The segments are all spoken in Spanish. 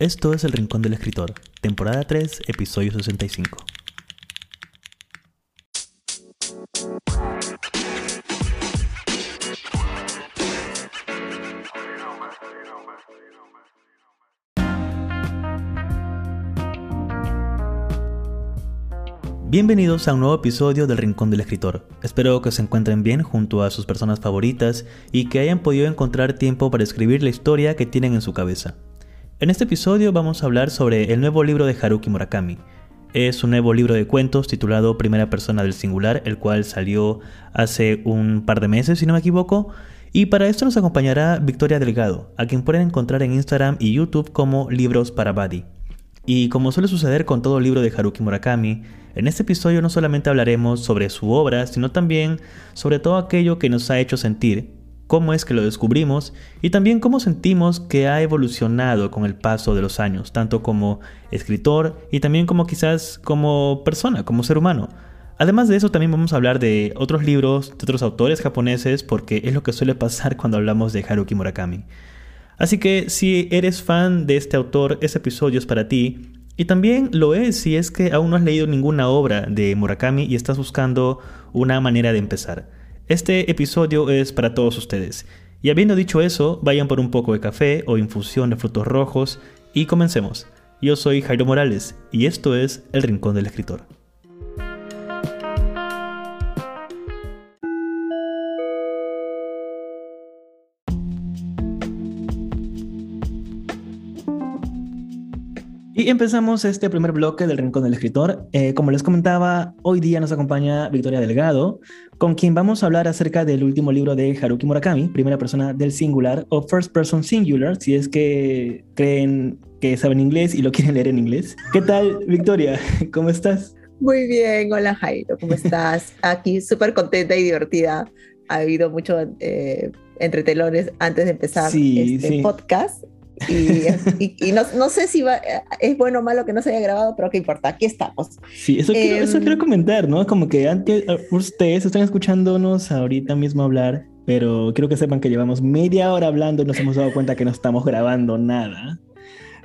Esto es El Rincón del Escritor, temporada 3, episodio 65. Bienvenidos a un nuevo episodio del Rincón del Escritor. Espero que se encuentren bien junto a sus personas favoritas y que hayan podido encontrar tiempo para escribir la historia que tienen en su cabeza. En este episodio vamos a hablar sobre el nuevo libro de Haruki Murakami. Es un nuevo libro de cuentos titulado Primera Persona del Singular, el cual salió hace un par de meses, si no me equivoco. Y para esto nos acompañará Victoria Delgado, a quien pueden encontrar en Instagram y YouTube como Libros para Buddy. Y como suele suceder con todo libro de Haruki Murakami, en este episodio no solamente hablaremos sobre su obra, sino también sobre todo aquello que nos ha hecho sentir cómo es que lo descubrimos y también cómo sentimos que ha evolucionado con el paso de los años, tanto como escritor y también como quizás como persona, como ser humano. Además de eso también vamos a hablar de otros libros, de otros autores japoneses, porque es lo que suele pasar cuando hablamos de Haruki Murakami. Así que si eres fan de este autor, este episodio es para ti. Y también lo es si es que aún no has leído ninguna obra de Murakami y estás buscando una manera de empezar. Este episodio es para todos ustedes. Y habiendo dicho eso, vayan por un poco de café o infusión de frutos rojos y comencemos. Yo soy Jairo Morales y esto es El Rincón del Escritor. Y empezamos este primer bloque del Rincón del Escritor. Eh, como les comentaba, hoy día nos acompaña Victoria Delgado, con quien vamos a hablar acerca del último libro de Haruki Murakami, primera persona del singular o first person singular, si es que creen que saben inglés y lo quieren leer en inglés. ¿Qué tal, Victoria? ¿Cómo estás? Muy bien, hola Jairo, ¿cómo estás? Aquí súper contenta y divertida. Ha habido mucho eh, entretelones antes de empezar este podcast y, no, sé si es bueno o malo que no se haya grabado, pero qué importa, aquí estamos. Sí, eso, quiero, eso quiero em, comentar, ¿no? Como que antes, eh, ustedes están escuchándonos ahorita mismo hablar, pero quiero que sepan que llevamos media hora hablando y nos hemos dado cuenta que no estamos grabando nada.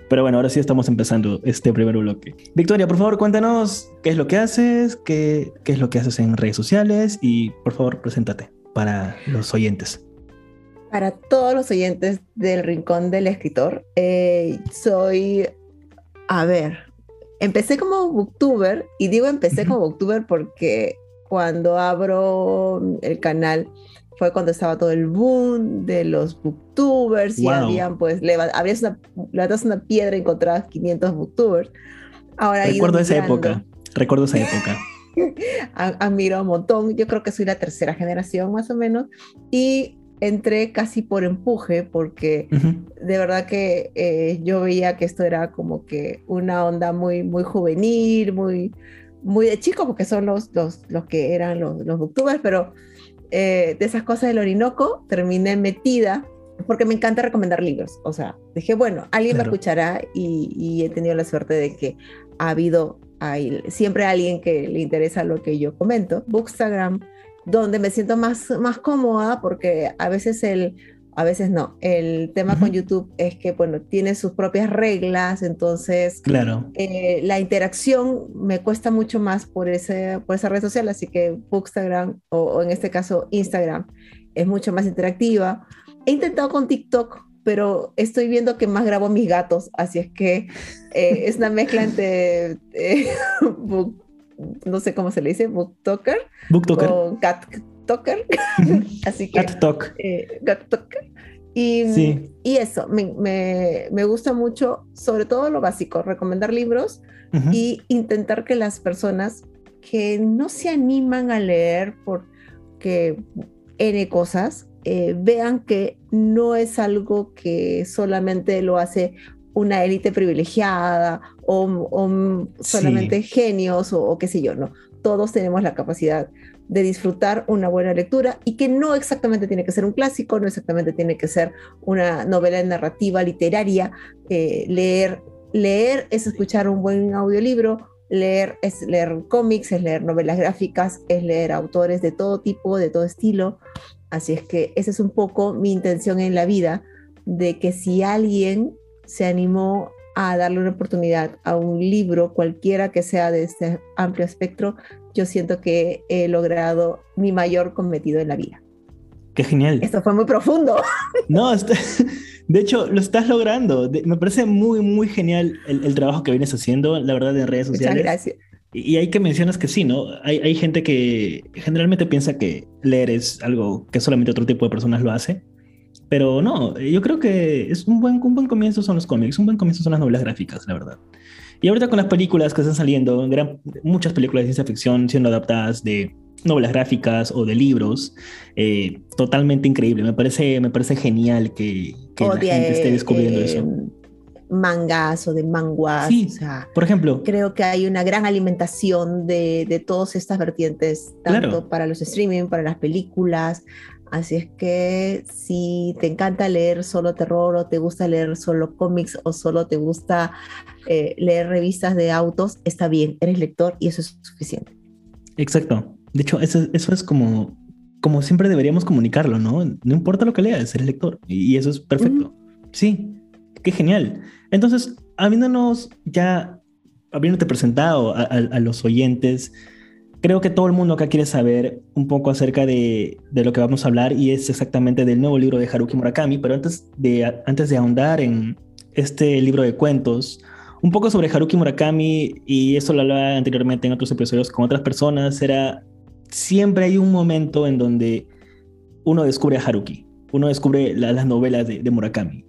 Pero bueno, ahora sí estamos empezando este primer bloque. Victoria, por favor, cuéntanos qué es lo que haces, qué, qué es lo que haces en redes sociales y por favor, preséntate para los oyentes para todos los oyentes del Rincón del Escritor. Eh, soy, a ver, empecé como booktuber y digo empecé como booktuber porque cuando abro el canal fue cuando estaba todo el boom de los booktubers y habían pues habías una, levantas una piedra y encontrabas 500 booktubers. Ahora recuerdo esa época, recuerdo esa época. Admiro un montón, yo creo que soy la tercera generación más o menos y entré casi por empuje porque de verdad que eh, yo veía que esto era como que una onda muy, muy juvenil, muy, muy de chicos, porque son los, los, los que eran los, los booktubers, pero eh, de esas cosas del Orinoco terminé metida porque me encanta recomendar libros. O sea, dije, bueno, alguien me escuchará y, y, he tenido la suerte de que ha habido hay, siempre alguien que le interesa lo que yo comento. Bookstagram donde me siento más, más cómoda porque a veces el, a veces no. El tema con YouTube es que, bueno, tiene sus propias reglas, entonces claro. Eh, la interacción me cuesta mucho más por, ese, por esa red social, así que Bookstagram o, en este caso Instagram es mucho más interactiva. He intentado con TikTok, pero estoy viendo que más grabo mis gatos, así es que eh, es una mezcla entre eh, no sé cómo se le dice, booktoker. Booktoker. O cattoker. Así que. Cat talk. Eh, y, y, eso, me, me, me, gusta mucho, sobre todo lo básico, recomendar libros y intentar que las personas que no se animan a leer porque N cosas, eh, vean que no es algo que solamente lo hace una élite privilegiada o, solamente genios o, qué sé yo, no. Todos tenemos la capacidad de disfrutar una buena lectura y que no exactamente tiene que ser un clásico, no exactamente tiene que ser una novela narrativa literaria. Eh, leer, leer es escuchar un buen audiolibro, leer es leer cómics, es leer novelas gráficas, es leer autores de todo tipo, de todo estilo. Así es que esa es un poco mi intención en la vida, de que si alguien se animó a darle una oportunidad a un libro, cualquiera que sea de este amplio espectro, yo siento que he logrado mi mayor cometido en la vida. Qué genial. Esto fue muy profundo. No, este, de hecho, lo estás logrando. me parece muy, muy genial el, trabajo que vienes haciendo, la verdad, en redes sociales. Muchas gracias. Y hay que mencionas que sí, ¿no? Hay, hay gente que generalmente piensa que leer es algo que solamente otro tipo de personas lo hace. Pero no, yo creo que es un buen, un buen comienzo son los cómics, un buen comienzo son las novelas gráficas, la verdad. Y ahorita con las películas que están saliendo, gran, muchas películas de ciencia ficción siendo adaptadas de novelas gráficas o de libros, eh, totalmente increíble. Me parece, me parece genial que, que la gente esté descubriendo eso. Em, mangas o de manguas. Sí, por ejemplo. Creo que hay una gran alimentación de, de todas estas vertientes, tanto para los streaming, para las películas. Así es que si te encanta leer solo terror o te gusta leer solo cómics o solo te gusta eh, leer revistas de autos, está bien, eres lector y eso es suficiente. Exacto. De hecho, eso, eso es como, como siempre deberíamos comunicarlo, ¿no? No importa lo que leas, eres lector y, eso es perfecto. Sí, Qué genial. Entonces, habiéndonos ya, habiéndote presentado a, los oyentes, creo que todo el mundo acá quiere saber un poco acerca de, lo que vamos a hablar y es exactamente del nuevo libro de Haruki Murakami, pero antes de, antes de ahondar en este libro de cuentos, un poco sobre Haruki Murakami, y eso lo hablaba anteriormente en otros episodios con otras personas, era siempre hay un momento en donde uno descubre a Haruki, uno descubre las novelas de Murakami.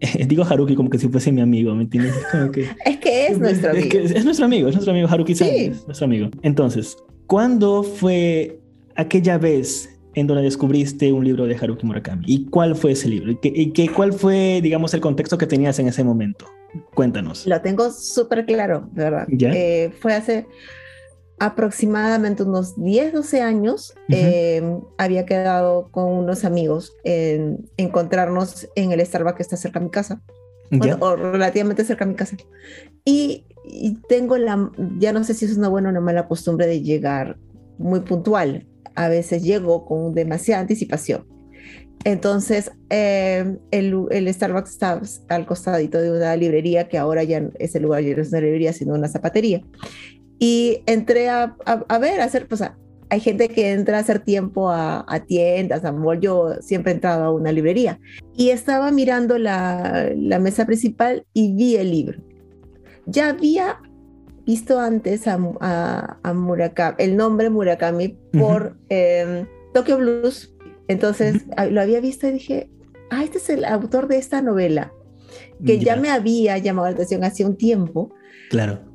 digo Haruki como que si fuese mi amigo, ¿me entiendes? Es, que, es nuestro amigo. Es, nuestro amigo, es nuestro amigo Haruki sí. es nuestro amigo. Entonces, ¿cuándo fue aquella vez en donde descubriste un libro de Haruki Murakami? ¿Y cuál fue ese libro? ¿Y, qué, cuál fue, digamos, el contexto que tenías en ese momento? Cuéntanos. Lo tengo súper claro, de verdad. Eh, fue hace aproximadamente unos 10, 12 años, em, había quedado con unos amigos en encontrarnos en el Starbucks que está cerca de mi casa, o relativamente cerca de mi casa. Y, tengo la, ya no sé si es una buena o una mala costumbre de llegar muy puntual. A veces llego con demasiada anticipación. Entonces, em, el, el, Starbucks está al costadito de una librería que ahora ya ese lugar ya no es una librería, sino una zapatería. Y entré a, a, ver, a hacer, pues hay gente que entra a hacer tiempo a, a tiendas, a mall, yo siempre he entrado a una librería. Y estaba mirando la, la mesa principal y vi el libro. Ya había visto antes a, a, Murakami, el nombre Murakami por em, Tokyo Blues. Entonces lo había visto y dije, ah, este es el autor de esta novela, que ya me había llamado la atención hace un tiempo. Claro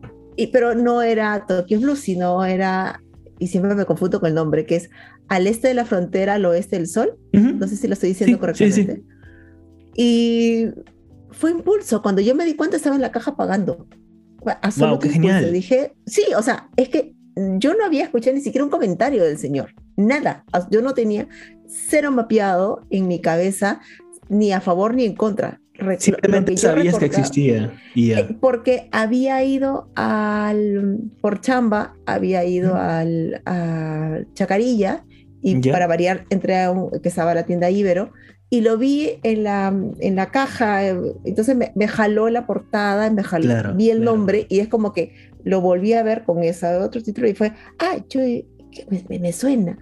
pero no era Tokyo Blues, sino era, y siempre me confundo con el nombre, que es Al este de la frontera, al oeste del sol. No sé si lo estoy diciendo correctamente. Y fue impulso. Cuando yo me di cuenta, estaba en la caja pagando. Wow, qué genial. Dije, sí, o sea, es que yo no había escuchado ni siquiera un comentario del señor. Nada. Yo no tenía cero mapeado en mi cabeza, ni a favor ni en contra. Simplemente sabías que existía. Eh, porque había ido al, por chamba, había ido al, a Chacarilla y para variar entré a un, que estaba la tienda Ibero y lo vi en la, en la caja, entonces me, jaló la portada, me jaló, vi el nombre y es como que lo volví a ver con ese otro título y fue, ah, yo, me, me suena.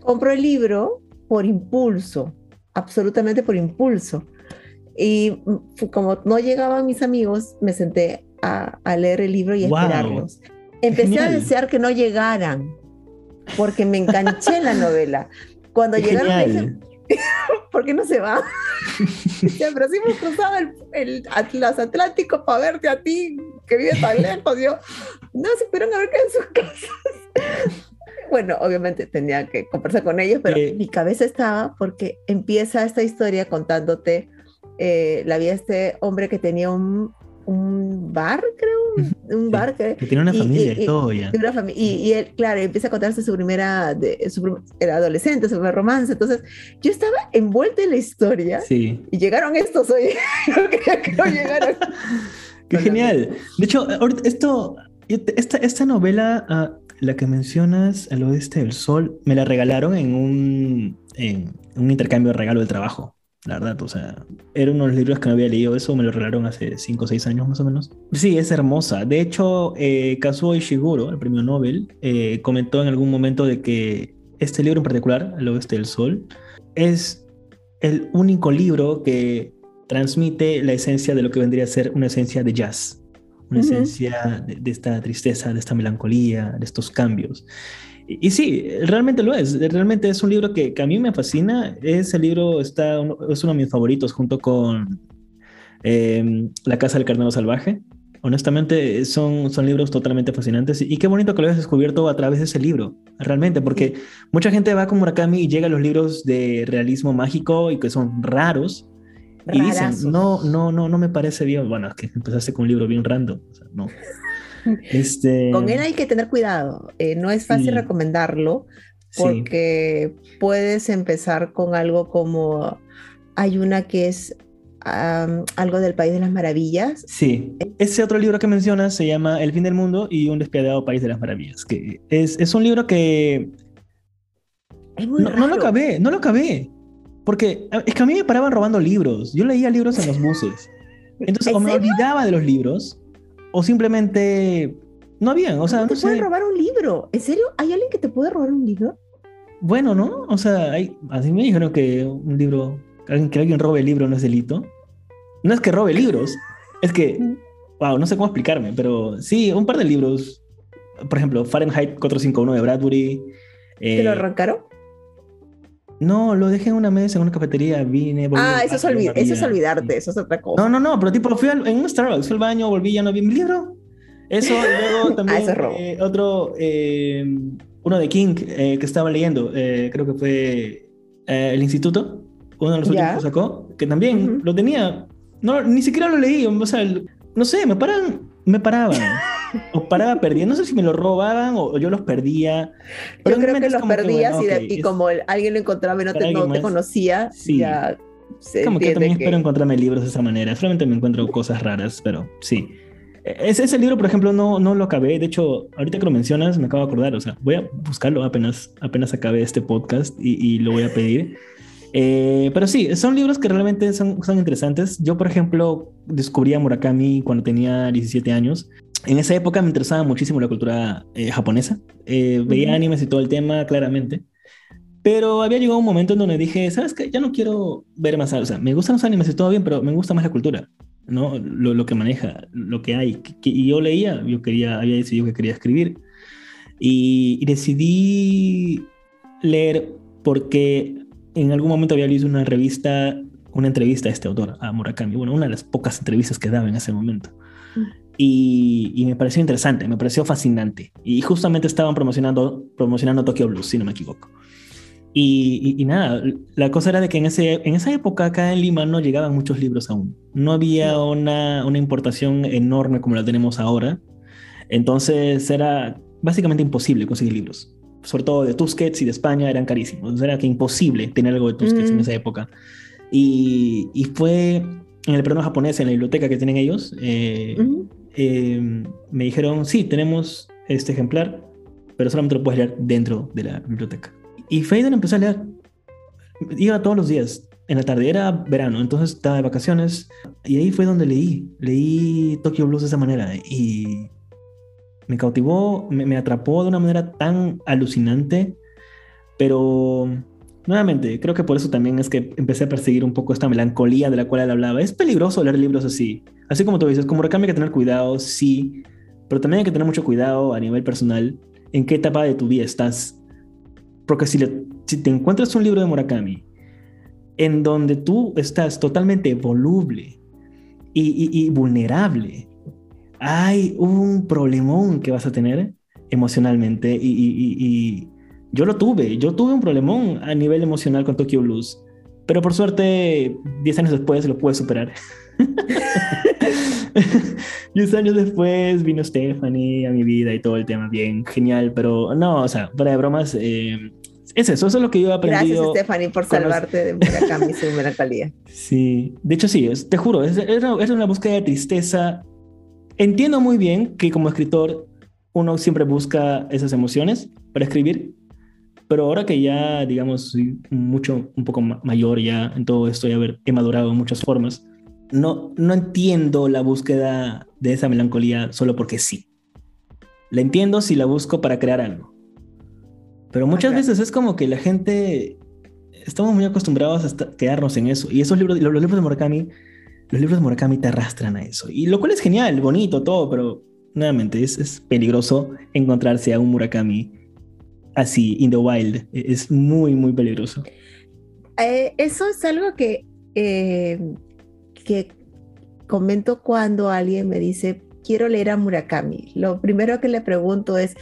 Compro el libro por impulso, absolutamente por impulso. Y como no llegaban mis amigos, me senté a, leer el libro y a esperarlos. Empecé a desear que no llegaran, porque me enganché en la novela. Cuando llegaron, ¿por qué no se va? pero si hemos cruzado el, el Atlas Atlántico para verte a ti, que vive tan lejos. Yo, no, se esperan a ver qué en sus casas. bueno, obviamente tenía que conversar con ellos, pero mi cabeza estaba porque empieza esta historia contándote eh, la vi a este hombre que tenía un, un bar, creo, un, bar que, tiene una familia y, todo ya. Y, él, claro, empieza a contarse su primera, de, su, era adolescente, su primer romance. Entonces, yo estaba envuelta en la historia sí. y llegaron estos hoy. no creía que no llegaron. Qué genial. De hecho, esto, esta, esta novela, ah, la que mencionas, Al oeste del sol, me la regalaron en un, en un intercambio de regalo del trabajo. La verdad, o sea, era uno de los libros que no había leído, eso me lo regalaron hace 5 o 6 años más o menos. Sí, es hermosa. De hecho, eh, Kazuo Ishiguro, el premio Nobel, eh, comentó en algún momento de que este libro en particular, El Oeste del Sol, es el único libro que transmite la esencia de lo que vendría a ser una esencia de jazz, una esencia de, esta tristeza, de esta melancolía, de estos cambios. Y, sí, realmente lo es. Realmente es un libro que, a mí me fascina. Ese libro está, es uno de mis favoritos junto con em, La Casa del Carnero Salvaje. Honestamente, son, son libros totalmente fascinantes y qué bonito que lo hayas descubierto a través de ese libro, realmente, porque mucha gente va con Murakami y llega a los libros de realismo mágico y que son raros, y dicen, no, no, no, no me parece bien. Bueno, es que empezaste con un libro bien random. O sea, no. Este... Con él hay que tener cuidado. Eh, no es fácil recomendarlo porque puedes empezar con algo como hay una que es algo del País de las Maravillas. Sí, ese otro libro que mencionas se llama El fin del mundo y un despiadado País de las Maravillas, que es, es un libro que... no, no, lo acabé, no lo acabé. Porque es que a mí me paraban robando libros. Yo leía libros en los buses. Entonces, o me olvidaba de los libros, o simplemente no habían. O sea, no te pueden robar un libro? ¿En serio? ¿Hay alguien que te puede robar un libro? Bueno, ¿no? O sea, hay, así me dijeron que un libro, que alguien, que alguien robe el libro no es delito. No es que robe libros, es que, wow, no sé cómo explicarme, pero sí, un par de libros. Por ejemplo, Fahrenheit 451 de Bradbury. ¿Te lo eh, arrancaron? No, lo dejé en una mesa, en una cafetería, vine, volví. Ah, eso es, eso es olvidarte, eso es otra cosa. No, no, no, pero tipo, fui en un Starbucks, fui al baño, volví, ya no vi mi libro. Eso, luego también eh, otro, eh, uno de King eh, que estaba leyendo, creo que fue El Instituto, uno de los últimos que sacó, que también lo tenía, no, ni siquiera lo leí, o sea, no sé, me paran, me paraban. o paraba perdiendo. No sé si me lo robaban o, yo los perdía. Pero yo creo que los perdías y, como alguien lo encontraba y no te, no te conocía, sí. ya como que también espero encontrarme libros de esa manera. Solamente me encuentro cosas raras, pero sí. E, ese, ese libro, por ejemplo, no, no lo acabé. De hecho, ahorita que lo mencionas, me acabo de acordar. O sea, voy a buscarlo apenas, apenas acabe este podcast y, y lo voy a pedir. Eh, pero sí, son libros que realmente son, son interesantes. Yo, por ejemplo, descubrí a Murakami cuando tenía 17 años en esa época me interesaba muchísimo la cultura eh, japonesa. Eh, veía animes y todo el tema, claramente. Pero había llegado un momento en donde dije, ¿sabes qué? Ya no quiero ver más. O sea, me gustan los animes y todo bien, pero me gusta más la cultura, ¿no? Lo, lo que maneja, lo que hay. y yo leía, yo quería, había decidido que quería escribir. Y, y decidí leer porque en algún momento había leído una revista, una entrevista a este autor, a Murakami. Bueno, una de las pocas entrevistas que daba en ese momento. Y, me pareció interesante, me pareció fascinante. Y justamente estaban promocionando, promocionando Tokyo Blues, si no me equivoco. Y, nada, la cosa era de que en, ese, en esa época acá en Lima no llegaban muchos libros aún. No había una, una importación enorme como la tenemos ahora. Entonces era básicamente imposible conseguir libros. Sobre todo de Tusquets y de España eran carísimos. Era que imposible tener algo de Tusquets en mm. esa época. Y, y, fue en el periodo japonés, en la biblioteca que tienen ellos, eh, Em, me dijeron, sí, tenemos este ejemplar, pero solamente lo puedes leer dentro de la biblioteca. Y fue empecé a leer. Iba todos los días, en la tarde, era verano, entonces estaba de vacaciones, y ahí fue donde leí, leí Tokyo Blues de esa manera, y me cautivó, me, me atrapó de una manera tan alucinante, pero nuevamente, creo que por eso también es que empecé a perseguir un poco esta melancolía de la cual él hablaba. Es peligroso leer libros así. Así como tú dices, como Murakami hay que tener cuidado, sí, pero también hay que tener mucho cuidado a nivel personal en qué etapa de tu vida estás. Porque si, si te encuentras un libro de Murakami en donde tú estás totalmente voluble y, vulnerable, hay un problemón que vas a tener emocionalmente y yo lo tuve, yo tuve un problemón a nivel emocional con Tokyo Blues, pero por suerte 10 años después lo pude superar. 10 años después vino Stephanie a mi vida y todo el tema bien genial, pero no, o sea, para de bromas, eh, es eso, eso es lo que yo he aprendido. Gracias, Stephanie, por salvarte de Murakami su melancolía. Sí, de hecho sí, te juro, es, es, una búsqueda de tristeza. Entiendo muy bien que como escritor uno siempre busca esas emociones para escribir, pero ahora que ya, digamos, soy mucho, un poco mayor ya en todo esto y haber, he madurado en muchas formas, no, no entiendo la búsqueda de esa melancolía solo porque sí. La entiendo si la busco para crear algo. Pero muchas veces es como que la gente estamos muy acostumbrados a quedarnos en eso. Y esos libros, los, libros de Murakami, los libros de Murakami te arrastran a eso. Y lo cual es genial, bonito, todo, pero nuevamente es, es peligroso encontrarse a un Murakami así, in the wild. E, es muy, muy peligroso. Eh, eso es algo que, eh, que comento cuando alguien me dice, quiero leer a Murakami. Lo primero que le pregunto es,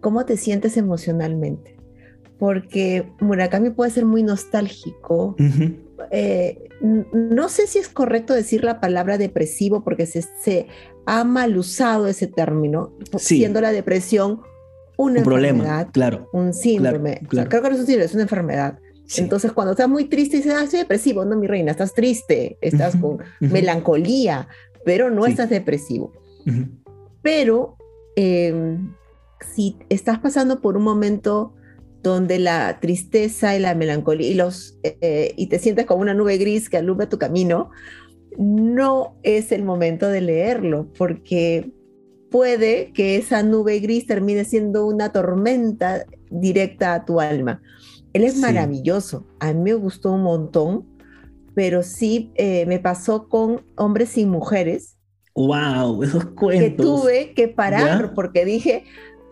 ¿cómo te sientes emocionalmente? porque Murakami puede ser muy nostálgico. Eh, no sé si es correcto decir la palabra depresivo porque se, ha mal usado ese término, siendo la depresión una un problema, claro, un síndrome. creo que no es un síndrome, es una enfermedad. Entonces, cuando estás muy triste, dices, ah, estoy depresivo. No, mi reina, estás triste, estás con melancolía, pero no estás depresivo. Pero em, si estás pasando por un momento donde la tristeza y la melancolía y, los, eh, y te sientes como una nube gris que alumbra tu camino, no es el momento de leerlo, porque puede que esa nube gris termine siendo una tormenta directa a tu alma. Él es maravilloso, a mí me gustó un montón, pero sí eh, me pasó con hombres y mujeres. ¡Wow! Esos cuentos. Que tuve que parar porque dije,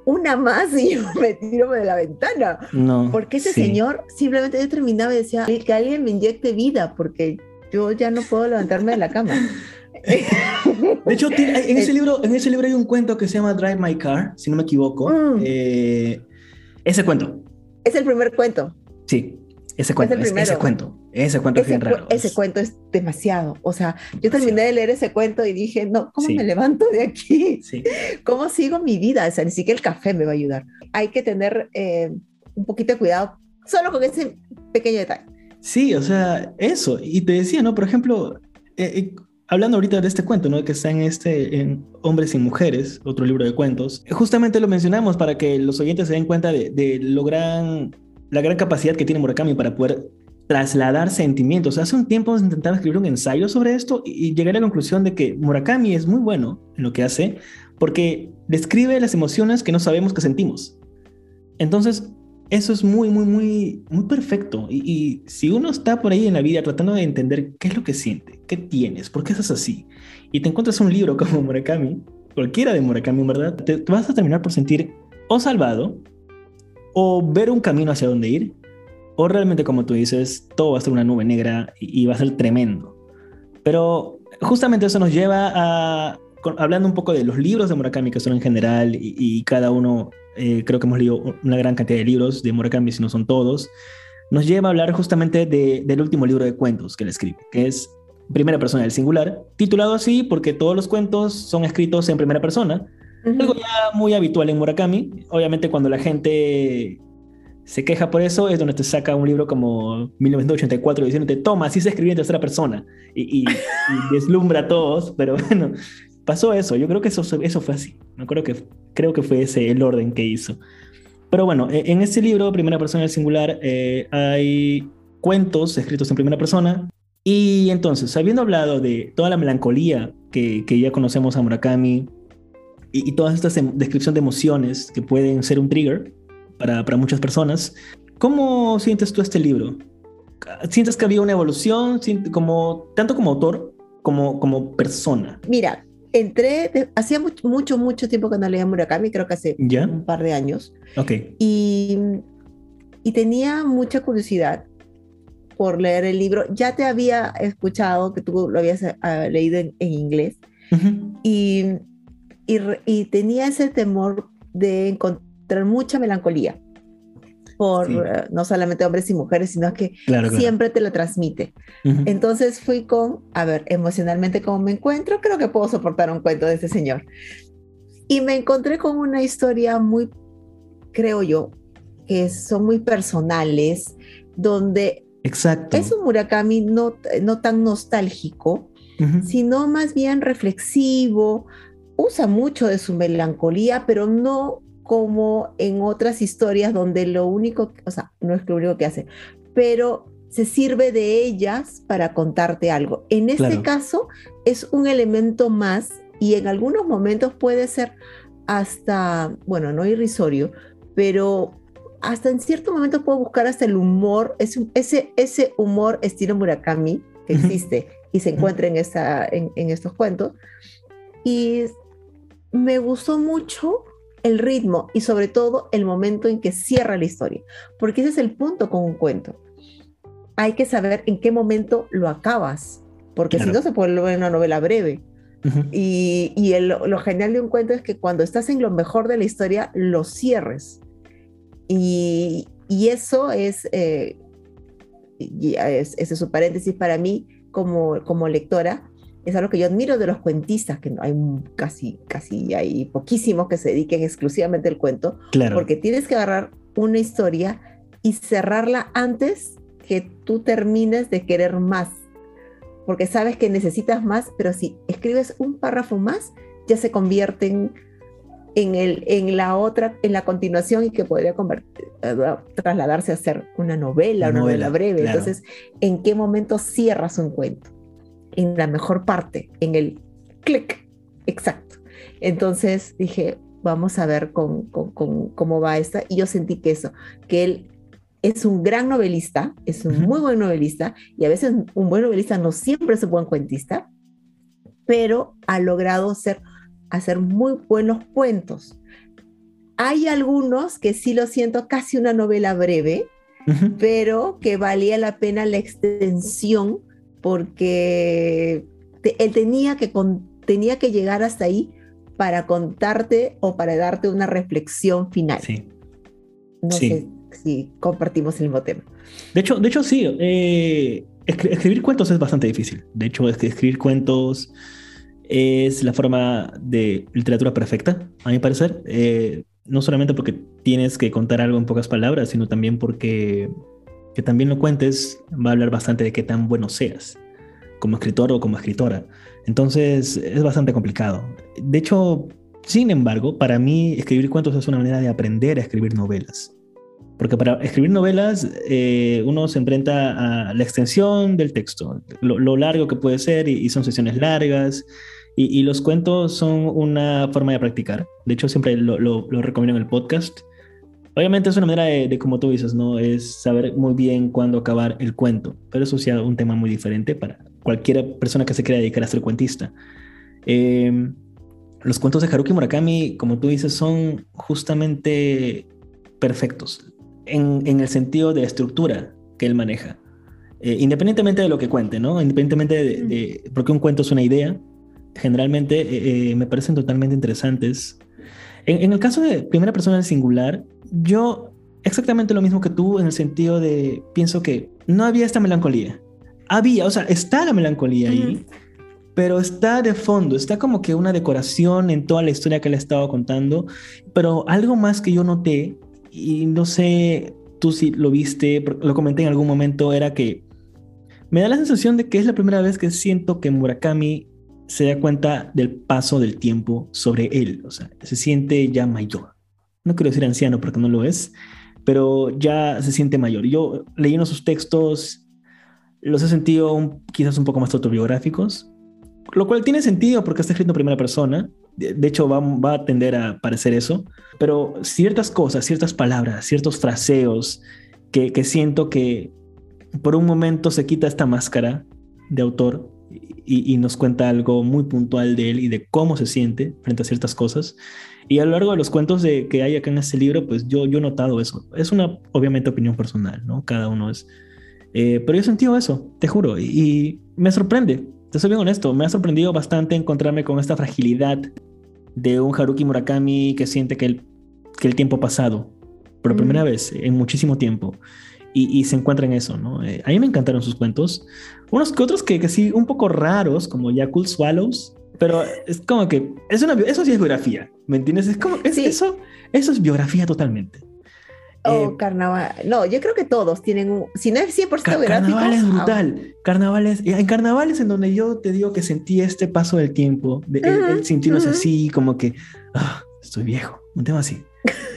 una más y yo me tiro de la ventana. No. Porque ese señor simplemente yo terminaba y decía que alguien me inyecte vida porque yo ya no puedo levantarme de la cama. De hecho, en ese, libro, en ese libro hay un cuento que se llama Drive My Car, si no me equivoco. Mm. Eh, ese cuento. Es el primer cuento. Sí. Ese cuento, ese cuento, ese cuento es bien raro. Ese cuento es demasiado. O sea, yo terminé de leer ese cuento y dije, no, ¿cómo me levanto de aquí? Sí. ¿Cómo sigo mi vida? O sea, ni siquiera el café me va a ayudar. Hay que tener eh, un poquito de cuidado solo con ese pequeño detalle. Sí, o sea, eso. Y te decía, ¿no? Por ejemplo, eh, eh, hablando ahorita de este cuento, ¿no? Que está en este, en Hombres y Mujeres, otro libro de cuentos, justamente lo mencionamos para que los oyentes se den cuenta de, de lo gran la gran capacidad que tiene Murakami para poder trasladar sentimientos. Hace un tiempo intentaba escribir un ensayo sobre esto y llegué a la conclusión de que Murakami es muy bueno en lo que hace porque describe las emociones que no sabemos que sentimos. Entonces, eso es muy, muy, muy, muy perfecto. Y, y, si uno está por ahí en la vida tratando de entender qué es lo que siente, qué tienes, por qué estás así, y te encuentras un libro como Murakami, cualquiera de Murakami, ¿verdad? Te, te vas a terminar por sentir o salvado o ver un camino hacia dónde ir, o realmente como tú dices, todo va a ser una nube negra y, va a ser tremendo. Pero justamente eso nos lleva a, hablando un poco de los libros de Murakami, que son en general, y, cada uno, eh, creo que hemos leído una gran cantidad de libros de Murakami, si no son todos, nos lleva a hablar justamente del último libro de cuentos que él escribe, que es Primera Persona del Singular, titulado así porque todos los cuentos son escritos en primera persona, algo ya muy habitual en Murakami. Obviamente cuando la gente se queja por eso es donde te saca un libro como 1984 diciéndote, toma, así se escribía en tercera persona y, deslumbra a todos, pero bueno, pasó eso. Yo creo que eso, eso fue así. Me acuerdo que creo que fue ese el orden que hizo. Pero bueno, e, en ese libro, Primera Persona del Singular, eh, hay cuentos escritos en primera persona. Y entonces, habiendo hablado de toda la melancolía que, que ya conocemos a Murakami, y, todas estas em, descripción de emociones que pueden ser un trigger para, para muchas personas. ¿Cómo sientes tú este libro? ¿Sientes que había una evolución, como, tanto como autor como como persona? Mira, entré, hacía mucho, mucho, mucho tiempo que no leía Murakami, creo que hace un par de años. Ok. Y, y tenía mucha curiosidad por leer el libro. Ya te había escuchado que tú lo habías ah, leído en, inglés. Y y, tenía ese temor de encontrar mucha melancolía por eh, no solamente hombres y mujeres, sino que siempre te lo transmite. Entonces fui con, a ver, emocionalmente cómo me encuentro, creo que puedo soportar un cuento de ese señor. Y me encontré con una historia muy, creo yo, que son muy personales, donde Exacto. es un Murakami no, no tan nostálgico, sino más bien reflexivo, usa mucho de su melancolía, pero no como en otras historias donde lo único, o sea, no es lo único que hace, pero se sirve de ellas para contarte algo. En este caso es un elemento más y en algunos momentos puede ser hasta, bueno, no irrisorio, pero hasta en cierto momento puedo buscar hasta el humor, ese, ese humor estilo Murakami que existe y se encuentra en, esta, en, estos cuentos. Y me gustó mucho el ritmo y sobre todo el momento en que cierra la historia, porque ese es el punto con un cuento. Hay que saber en qué momento lo acabas, porque si no se puede ver una novela breve. Y, y lo genial de un cuento es que cuando estás en lo mejor de la historia, lo cierres. Y, y eso es, eh, ese es su paréntesis para mí como, como lectora, es algo que yo admiro de los cuentistas, que hay casi, casi hay poquísimos que se dediquen exclusivamente al cuento, claro. porque tienes que agarrar una historia y cerrarla antes que tú termines de querer más, porque sabes que necesitas más, pero si escribes un párrafo más, ya se convierte en el, en la otra, en la continuación y que podría trasladarse a ser una novela, una novela, breve. Entonces, ¿en qué momento cierras un cuento? En la mejor parte, en el clic, exacto. Entonces dije, vamos a ver con, cómo va esta. Y yo sentí que eso, que él es un gran novelista, es un muy buen novelista, y a veces un buen novelista no siempre es un buen cuentista, pero ha logrado ser hacer muy buenos cuentos. Hay algunos que sí lo siento casi una novela breve, pero que valía la pena la extensión porque él tenía que, tenía que llegar hasta ahí para contarte o para darte una reflexión final. Sí. No sé si compartimos el mismo tema. De hecho, de hecho sí. Eh, escribir cuentos es bastante difícil. De hecho, es que escribir cuentos es la forma de literatura perfecta, a mi parecer. Eh, no solamente porque tienes que contar algo en pocas palabras, sino también porque que también lo cuentes va a hablar bastante de qué tan bueno seas como escritor o como escritora. Entonces es bastante complicado. De hecho, sin embargo, para mí escribir cuentos es una manera de aprender a escribir novelas. Porque para escribir novelas eh, uno se enfrenta a la extensión del texto, lo, largo que puede ser y, son sesiones largas. Y, los cuentos son una forma de practicar. De hecho, siempre lo, lo, recomiendo en el podcast. Obviamente es una manera de, como tú dices, ¿no? Es saber muy bien cuándo acabar el cuento. Pero eso sí es un tema muy diferente para cualquier persona que se quiera dedicar a ser cuentista. Em, los cuentos de Haruki Murakami, como tú dices, son justamente perfectos en, el sentido de estructura que él maneja. Eh, independientemente de lo que cuente, ¿no? Independientemente de, porque un cuento es una idea, generalmente eh, eh, me parecen totalmente interesantes. En, el caso de primera persona del singular, yo exactamente lo mismo que tú en el sentido de pienso que no había esta melancolía. Había, o sea, está la melancolía ahí, pero está de fondo, está como que una decoración en toda la historia que le he estado contando, pero algo más que yo noté y no sé tú si lo viste, lo comenté en algún momento, era que me da la sensación de que es la primera vez que siento que Murakami se da cuenta del paso del tiempo sobre él, o sea, se siente ya mayor. No quiero decir anciano porque no lo es, pero ya se siente mayor. Yo leyendo sus textos los he sentido quizás un poco más autobiográficos, lo cual tiene sentido porque está escrito en primera persona, de hecho va, va, a tender a parecer eso, pero ciertas cosas, ciertas palabras, ciertos fraseos que, que, siento que por un momento se quita esta máscara de autor y, y, nos cuenta algo muy puntual de él y de cómo se siente frente a ciertas cosas. Y a lo largo de los cuentos de, que hay acá en este libro, pues yo, yo he notado eso. Es una, obviamente, opinión personal, ¿no? Cada uno es... Eh, pero yo he sentido eso, te juro, y, y me sorprende te soy bien honesto, me ha sorprendido bastante encontrarme con esta fragilidad de un Haruki Murakami que siente que el, que el tiempo ha pasado por primera vez en muchísimo tiempo. Y, se encuentra en eso, ¿no? Eh, a mí me encantaron sus cuentos. Unos que otros que, que sí, un poco raros, como Yakul Swallows, pero es como que es una, eso sí es biografía, ¿me entiendes? Es como, es, eso, eso es biografía totalmente. O eh, carnaval. No, yo creo que todos tienen un. Si no es 100% gráfico. Carnaval es brutal. Carnavales. En carnavales en donde yo te digo que sentí este paso del tiempo, de, uh así, como que. Ah, estoy viejo. Un tema así.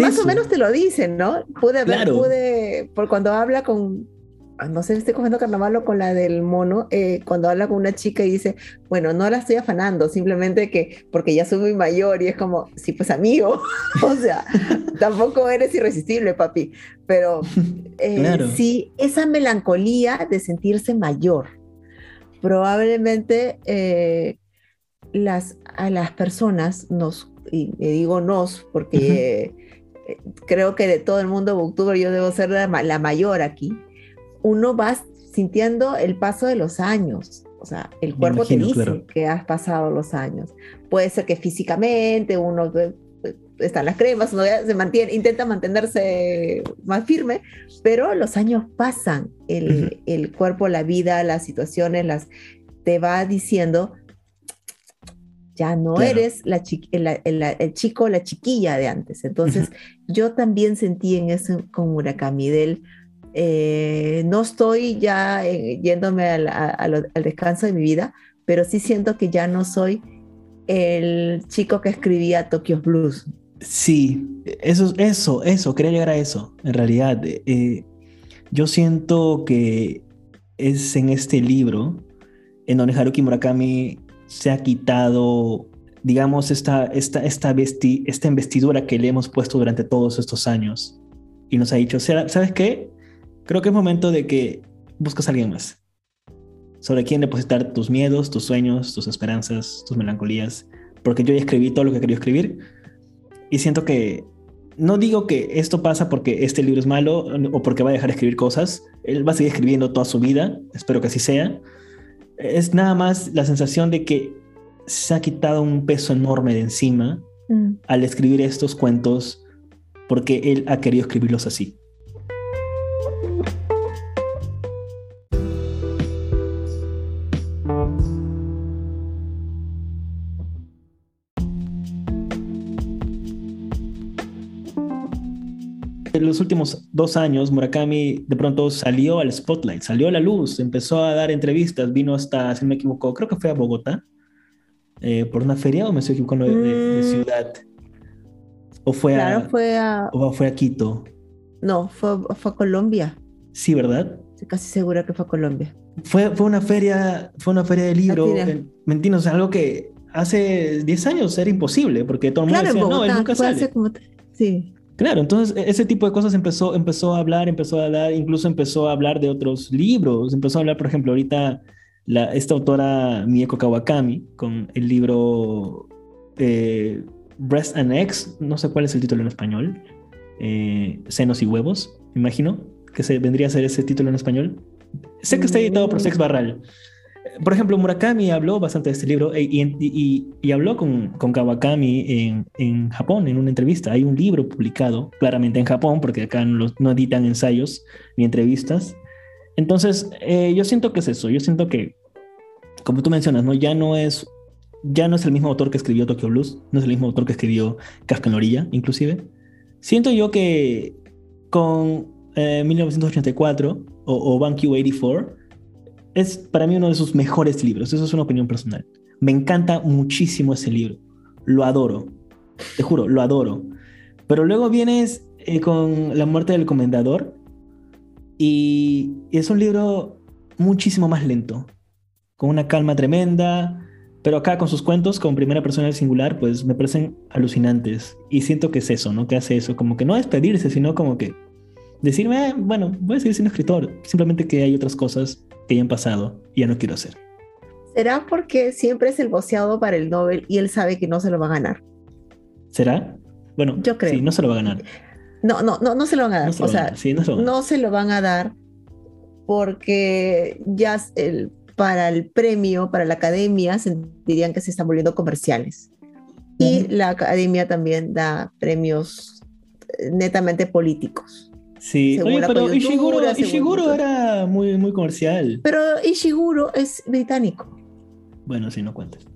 más o menos te lo dicen, ¿no? Pude ver, pude, por cuando habla con, Ah, no sé, estoy cogiendo carnaval con la del mono, eh, cuando habla con una chica y dice, bueno, no la estoy afanando, simplemente que porque ya soy muy mayor y es como, sí, pues amigo, o sea, tampoco eres irresistible, papi, pero eh, sí, esa melancolía de sentirse mayor, probablemente eh, las, a las personas nos, y digo nos, porque... creo que de todo el mundo booktuber yo debo ser la, la mayor aquí uno va sintiendo el paso de los años. O sea, el cuerpo te dice que has pasado los años. Puede ser que físicamente uno eh, están las cremas, uno se mantiene, intenta mantenerse más firme, pero los años pasan, el, el cuerpo, la vida, las situaciones, las te va diciendo, ya no eres la el, chico, la chiquilla de antes. Entonces, yo también sentí en eso con Murakami, del eh, no estoy ya eh, yéndome al, descanso de mi vida, pero sí siento que ya no soy el chico que escribía Tokyo Blues. Sí, eso, eso, eso, quería llegar a eso, en realidad. Eh, yo siento que es en este libro en donde Haruki Murakami se ha quitado, digamos, esta, esta, esta, esta investidura que le hemos puesto durante todos estos años. Y nos ha dicho, ¿sabes qué? Creo que es momento de que busques a alguien más. Sobre quién depositar tus miedos, tus sueños, tus esperanzas, tus melancolías. Porque yo ya escribí todo lo que quería escribir. Y siento que no digo que esto pasa porque este libro es malo o porque va a dejar de escribir cosas. Él va a seguir escribiendo toda su vida. Espero que así sea. Es nada más la sensación de que se ha quitado un peso enorme de encima mm. al escribir estos cuentos porque él ha querido escribirlos así. En los últimos dos años, Murakami de pronto salió al spotlight, salió a la luz, empezó a dar entrevistas, vino hasta, si no me equivoco, creo que fue a Bogotá, eh, por una feria, o me estoy equivocando de, mm. ciudad. O fue, a, fue a. O fue a Quito. No, fue, fue a Colombia. Sí, ¿verdad? Estoy casi segura que fue a Colombia. Fue, fue una feria, fue una feria de libro. Sea, algo que hace 10 años era imposible, porque todo el mundo decía, no, él nunca sale. Sí. Claro, entonces e-, ese tipo de cosas empezó, empezó a hablar, empezó a hablar, incluso empezó a hablar de otros libros, empezó a hablar, por ejemplo, ahorita esta autora Mieko Kawakami con el libro eh, Breast and Eggs, no sé cuál es el título en español, eh, Senos y Huevos, imagino que se vendría a ser ese título en español. Sé que está editado por Sex Barral, por ejemplo, Murakami habló bastante de este libro eh, y, habló con, con Kawakami en, Japón en una entrevista. Hay un libro publicado claramente en Japón, porque acá no, no editan ensayos ni entrevistas. Entonces, eh, yo siento que es eso. Yo siento que, como tú mencionas, ¿no? ya, no es, ya no es el mismo autor que escribió Tokyo Blues, no es el mismo autor que escribió Kafka en orilla, inclusive. Siento yo que con 1984 eh, o, o Bank 84 es para mí uno de sus mejores libros, eso es una opinión personal. Me encanta muchísimo ese libro, lo adoro, te juro, lo adoro. Pero luego vienes eh, con La muerte del comendador y, es un libro muchísimo más lento, con una calma tremenda, pero acá con sus cuentos, con primera persona del singular, pues me parecen alucinantes. Y siento que es eso, ¿no? Que hace eso, como que no despedirse, sino como que decirme, eh, bueno, voy a seguir siendo escritor. Simplemente que hay otras cosas que ya han pasado y ya no quiero hacer. ¿Será porque siempre es el boceado para el Nobel y él sabe que no se lo va a ganar? ¿Será? Bueno, yo creo. Sí, no se lo va a ganar. No, no, no, no se lo van a dar. o sea, no, se lo van a dar porque ya el, para el premio, para la academia, sentirían que se están volviendo comerciales. Y la academia también da premios eh, netamente políticos. Sí, pero Ishiguro, era muy, muy comercial. Pero Ishiguro es británico. Bueno, si no cuentas.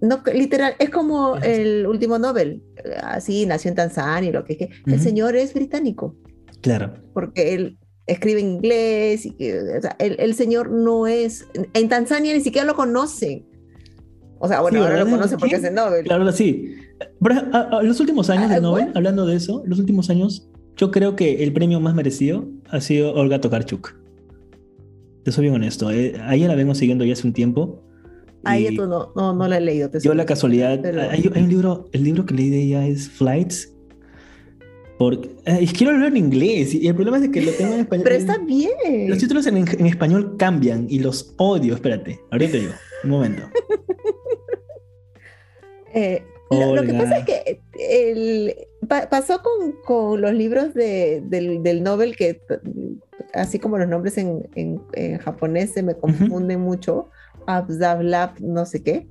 No, literal, es como el último Nobel. Así nació en Tanzania y lo que es que. El señor es británico. Claro. Porque él escribe en inglés. Y el, el, señor no es. En Tanzania ni siquiera lo conocen. O sea, bueno, ahora lo conoce porque es el Nobel. Claro, sí. los últimos años del Nobel, hablando de eso, los últimos años, yo creo que el premio más merecido ha sido Olga Tokarczuk. Te soy bien honesto. Eh, a ella la vengo siguiendo ya hace un tiempo. A ella tú no, no, no la he leído. yo la casualidad. Hay, un libro, el libro que leí de ella es Flights. Porque, eh, quiero leerlo en inglés y el problema es que lo tengo en español. Pero está bien. Los títulos en, en español cambian y los odio. Espérate, ahorita te digo. Un momento. Eh, lo, que pasa es que el, pasó con, con, los libros de, del, del, Nobel, que así como los nombres en, en, japonés se me confunden mucho, Abzablab, no sé qué.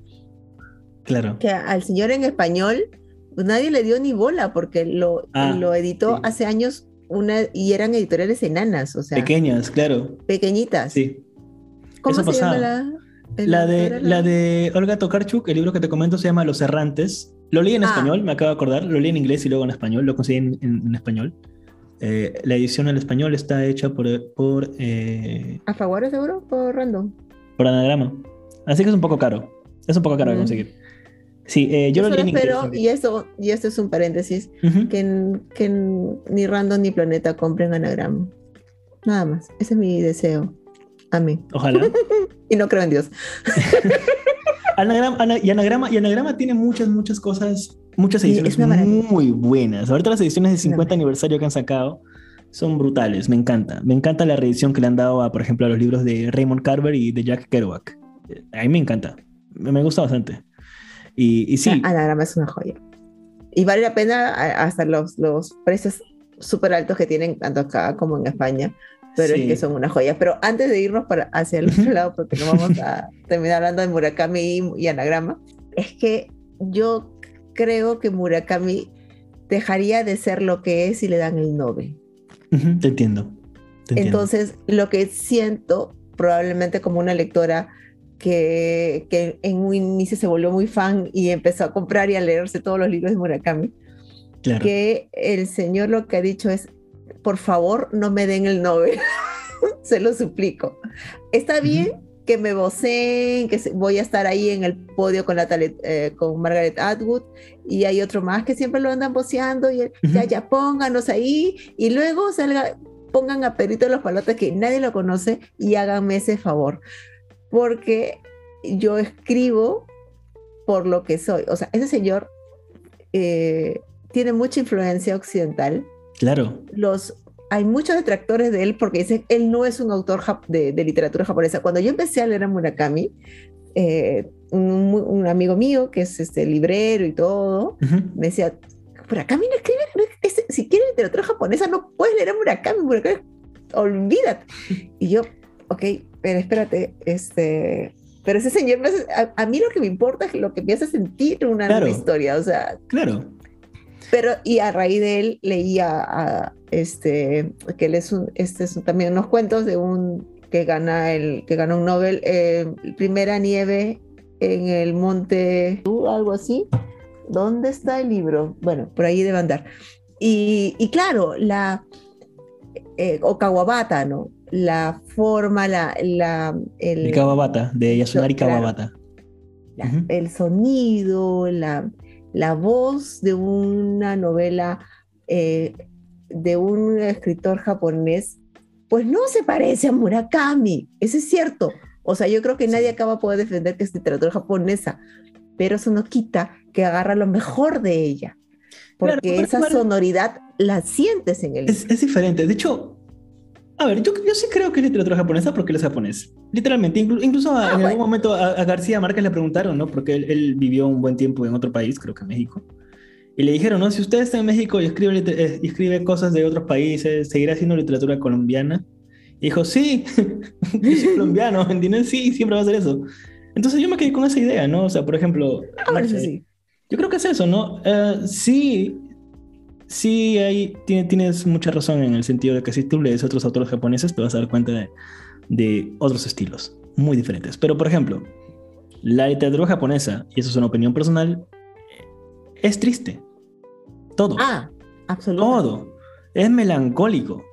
Claro. Que al señor en español pues nadie le dio ni bola porque lo, ah, lo editó hace años una, y eran editoriales enanas, o sea. Pequeñas, claro. Pequeñitas. Sí. ¿Cómo se llama la, la de, la de Olga Tokarczuk, el libro que te comento se llama Los Errantes. Lo leí en ah. español, me acabo de acordar. Lo leí en inglés y luego en español. Lo conseguí en, español. Eh, la edición en español está hecha por... por eh, ¿A favor seguro? ¿Por random? Por anagrama. Así que es un poco caro. Es un poco caro de mm. conseguir. Sí, eh, yo, lo leí en inglés. y eso, y esto es un paréntesis, que, que ni random ni planeta compren anagrama. Nada más. Ese es mi deseo. Amén. Ojalá. y no creo en Dios. anagrama, y, anagrama, y Anagrama tiene muchas, muchas cosas, muchas ediciones muy buenas. Ahorita las ediciones de 50 aniversario que han sacado son brutales, me encanta. Me encanta la reedición que le han dado a, por ejemplo, a los libros de Raymond Carver y de Jack Kerouac. A mí me encanta, me, gusta bastante. Y, y sí. Anagrama es una joya. Y vale la pena hasta los, los precios súper altos que tienen tanto acá como en España pero es que son una joya. Pero antes de irnos para hacia el otro lado, porque no vamos a terminar hablando de Murakami y, Anagrama, es que yo creo que Murakami dejaría de ser lo que es si le dan el Nobel. te, entiendo. Entonces, lo que siento, probablemente como una lectora que, que, en un inicio se volvió muy fan y empezó a comprar y a leerse todos los libros de Murakami, que el señor lo que ha dicho es, por favor no me den el Nobel, se lo suplico. Está bien que me voceen, que voy a estar ahí en el podio con, la, eh, con Margaret Atwood y hay otro más que siempre lo andan voceando y ya, ya pónganos ahí y luego salga, pongan a Perito los Palotes que nadie lo conoce y háganme ese favor. Porque yo escribo por lo que soy. O sea, ese señor eh, tiene mucha influencia occidental Claro. Los, hay muchos detractores de él porque dicen él no es un autor de, literatura japonesa. Cuando yo empecé a leer a Murakami, eh, un, amigo mío que es este librero y todo, me decía, Murakami no escribe, si quieres literatura japonesa no puedes leer a Murakami, Murakami, olvídate. Y yo, ok, pero espérate, este, pero ese señor, a, mí lo que me importa es lo que me hace sentir una historia, o sea. Claro. Pero, y a raíz de él leía a, este, que él es un, este es también unos cuentos de un que gana el, que gana un Nobel, eh, primera nieve en el monte, algo así. ¿Dónde está el libro? Bueno, por ahí debe andar. Y, y claro, la eh, o Kawabata, ¿no? La forma, la, la el, el Kawabata, de Yasunari Kawabata. El sonido, la, la voz de una novela eh, de un escritor japonés, pues no se parece a Murakami, eso es cierto. O sea, yo creo que nadie acaba de poder defender que es literatura japonesa, pero eso no quita que agarra lo mejor de ella, porque esa sonoridad la sientes en el es, es, diferente. De hecho, a ver, yo, yo sí creo que es literatura japonesa porque él es japonés. Literalmente, incluso ah, en algún momento a, García Márquez le preguntaron, ¿no? Porque él, vivió un buen tiempo en otro país, creo que en México. Y le dijeron, ¿no? Si usted está en México y escribe, eh, escribe cosas de otros países, ¿seguirá haciendo literatura colombiana? Y dijo, sí, yo soy colombiano, ¿entiendes? Sí, siempre va a ser eso. Entonces yo me quedé con esa idea, ¿no? O sea, por ejemplo, ah, sí. yo creo que es eso, ¿no? Eh, sí, sí, ahí tienes mucha razón en el sentido de que si tú lees otros autores japoneses te vas a dar cuenta de, otros estilos muy diferentes. Pero, por ejemplo, la literatura japonesa, y eso es una opinión personal, es triste. Todo. Ah, absolutamente. Todo. Es melancólico.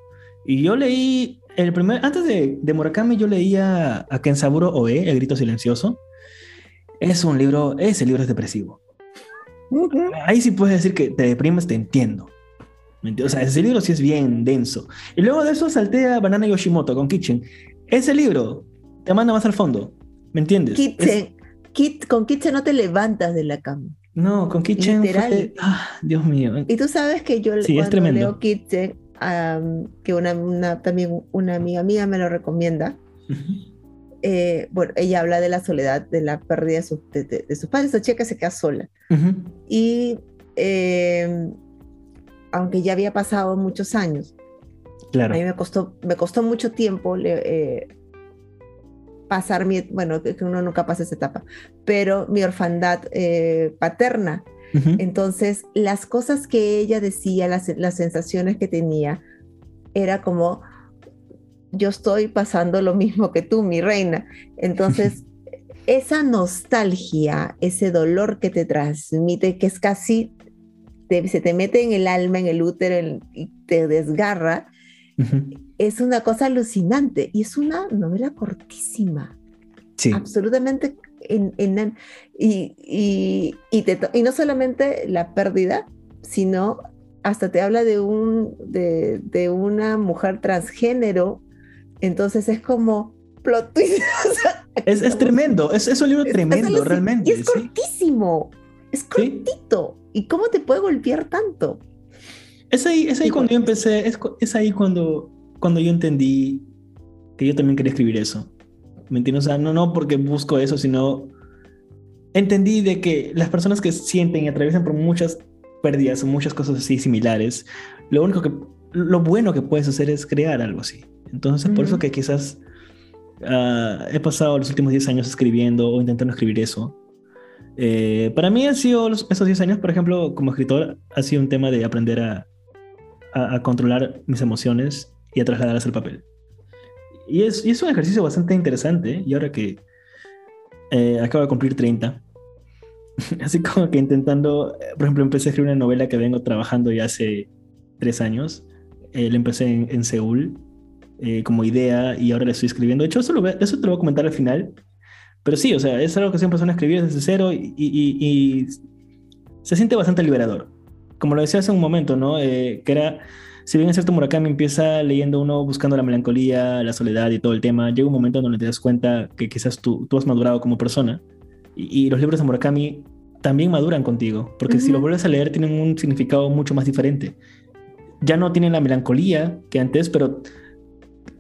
Y yo leí el primer, antes de, de Murakami, yo leía a Kensaburo Oe, El grito silencioso. es un libro, ese libro es depresivo. Ahí sí puedes decir que te deprimes, te entiendo. O sea, ese libro sí es bien denso. Y luego de eso saltea Banana Yoshimoto con Kitchen. Ese libro te manda más al fondo. ¿Me entiendes? Kitchen. con Kitchen no te levantas de la cama. No, con Kitchen. Fue, ah, Dios mío. Y tú sabes que yo sí, leo Kitchen, que una, también una amiga mía me lo recomienda. Eh, bueno, ella habla de la soledad, de la pérdida de, sus padres, esa chica se queda sola. Y eh, aunque ya había pasado muchos años, claro. a mí me costó, me costó mucho tiempo eh, pasar mi, bueno, que uno nunca pasa esa etapa, pero mi orfandad paterna. Entonces, las cosas que ella decía, las, las sensaciones que tenía, era como, yo estoy pasando lo mismo que tú, mi reina. Entonces, esa nostalgia, ese dolor que te transmite, que es casi, se te mete en el alma, en el útero y te desgarra, es una cosa alucinante y es una novela cortísima. Sí. Absolutamente. En, y, y, y, no solamente la pérdida, sino hasta te habla de, un, de, de una mujer transgénero entonces es como plot twist. es, tremendo, es, es, un libro tremendo, realmente. Y es cortísimo, es cortito. ¿Y cómo te puede golpear tanto? Es ahí, es ahí cuando yo empecé, es, es, ahí cuando, cuando yo entendí que yo también quería escribir eso. ¿Me entiendes? O sea, no, no porque busco eso, sino entendí de que las personas que sienten y atraviesan por muchas pérdidas o muchas cosas así similares, lo único que, lo bueno que puedes hacer es crear algo así. Entonces, por eso que quizás ah, he pasado los últimos 10 años escribiendo o intentando escribir eso. Eh, para mí han sido esos 10 años, por ejemplo, como escritor, ha sido un tema de aprender a, a, controlar mis emociones y a trasladarlas al papel. Y es, y es un ejercicio bastante interesante. Y ahora que eh, acabo de cumplir 30, así como que intentando, por ejemplo, empecé a escribir una novela que vengo trabajando ya hace 3 años. Eh, la empecé en, en Seúl eh, como idea y ahora le estoy escribiendo. De hecho, eso, eso te lo voy a comentar al final. Pero sí, o sea, es algo que siempre son escribir desde cero y, y, se siente bastante liberador. Como lo decía hace un momento, ¿no? Eh, que era, si bien es cierto, Murakami empieza leyendo uno buscando la melancolía, la soledad y todo el tema, llega un momento donde te das cuenta que quizás tú, tú has madurado como persona y, los libros de Murakami también maduran contigo, porque si lo vuelves a leer tienen un significado mucho más diferente. Ya no tienen la melancolía que antes, pero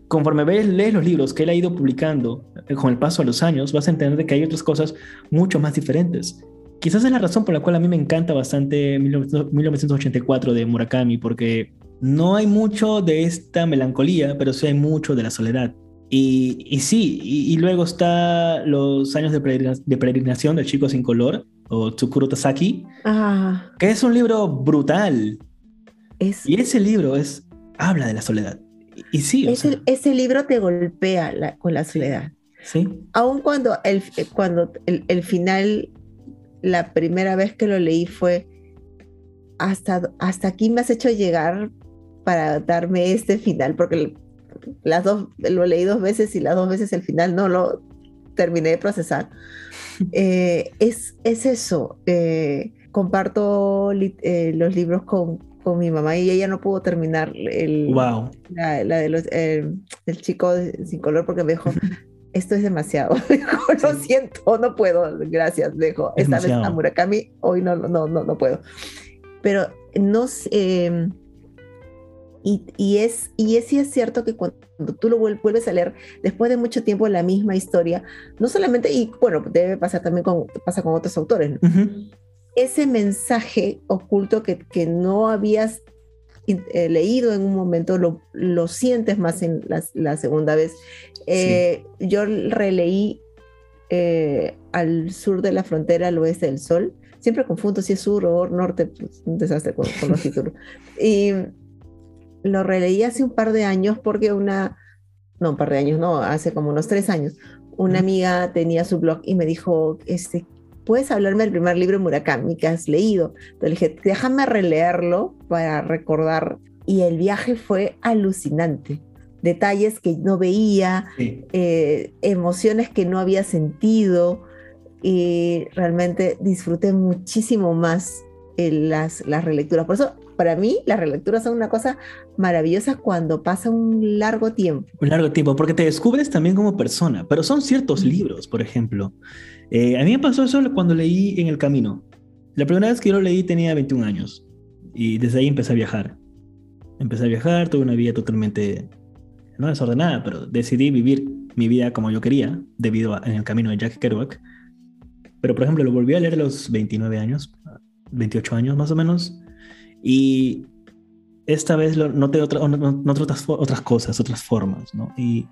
conforme ves, lees los libros que él ha ido publicando eh, con el paso de los años, vas a entender que hay otras cosas mucho más diferentes. Quizás es la razón por la cual a mí me encanta bastante 1984 de Murakami, porque no hay mucho de esta melancolía, pero sí hay mucho de la soledad. Y, y sí, y, luego está Los años de, peregrinación del chico sin color, o Tsukuro Tasaki, ah. que es un libro brutal. Y ese libro es, habla de la soledad. Y sí, ese, libro te golpea con la soledad. Sí. Aun cuando el, cuando el, final, la primera vez que lo leí fue hasta, hasta aquí me has hecho llegar para darme este final, porque las dos, lo leí dos veces y las dos veces el final no lo terminé de procesar. Eh, es, es eso. Eh, comparto eh, los libros con, con mi mamá y ella no pudo terminar el, wow. la, de los, el chico sin color porque me dijo, esto es demasiado. lo siento, no puedo, gracias, dejo. Esta vez a Murakami, hoy no, no, no, no puedo. Pero no sé, y, y, es, y es, sí es cierto que cuando tú lo vuelves a leer después de mucho tiempo la misma historia, no solamente, y bueno, debe pasar también con, pasa con otros autores, ¿no? Ese mensaje oculto que, que no habías eh, leído en un momento, lo, lo sientes más en la, segunda vez. Eh, yo releí eh, al sur de la frontera, al oeste del sol. Siempre confundo si es sur o norte, pues, un desastre con, los títulos. Y lo releí hace un par de años porque una, no, un par de años, no, hace como unos tres años, una amiga tenía su blog y me dijo, este, ¿puedes hablarme del primer libro de Murakami que has leído? Entonces le dije, déjame releerlo para recordar. Y el viaje fue alucinante. Detalles que no veía, eh, emociones que no había sentido. y realmente disfruté muchísimo más las, las relecturas. Por eso, para mí, las relecturas son una cosa maravillosa cuando pasa un largo tiempo. Un largo tiempo, porque te descubres también como persona, pero son ciertos libros, por ejemplo. Eh, a mí me pasó eso cuando leí En el Camino. La primera vez que yo lo leí tenía 21 años y desde ahí empecé a viajar. Empecé a viajar, tuve una vida totalmente, no desordenada, pero decidí vivir mi vida como yo quería, debido a En el Camino de Jack Kerouac. Pero, por ejemplo, lo volví a leer a los 29 años, 28 años más o menos, y esta vez lo, noté, otra, otras, otras cosas, otras formas, ¿no? Y,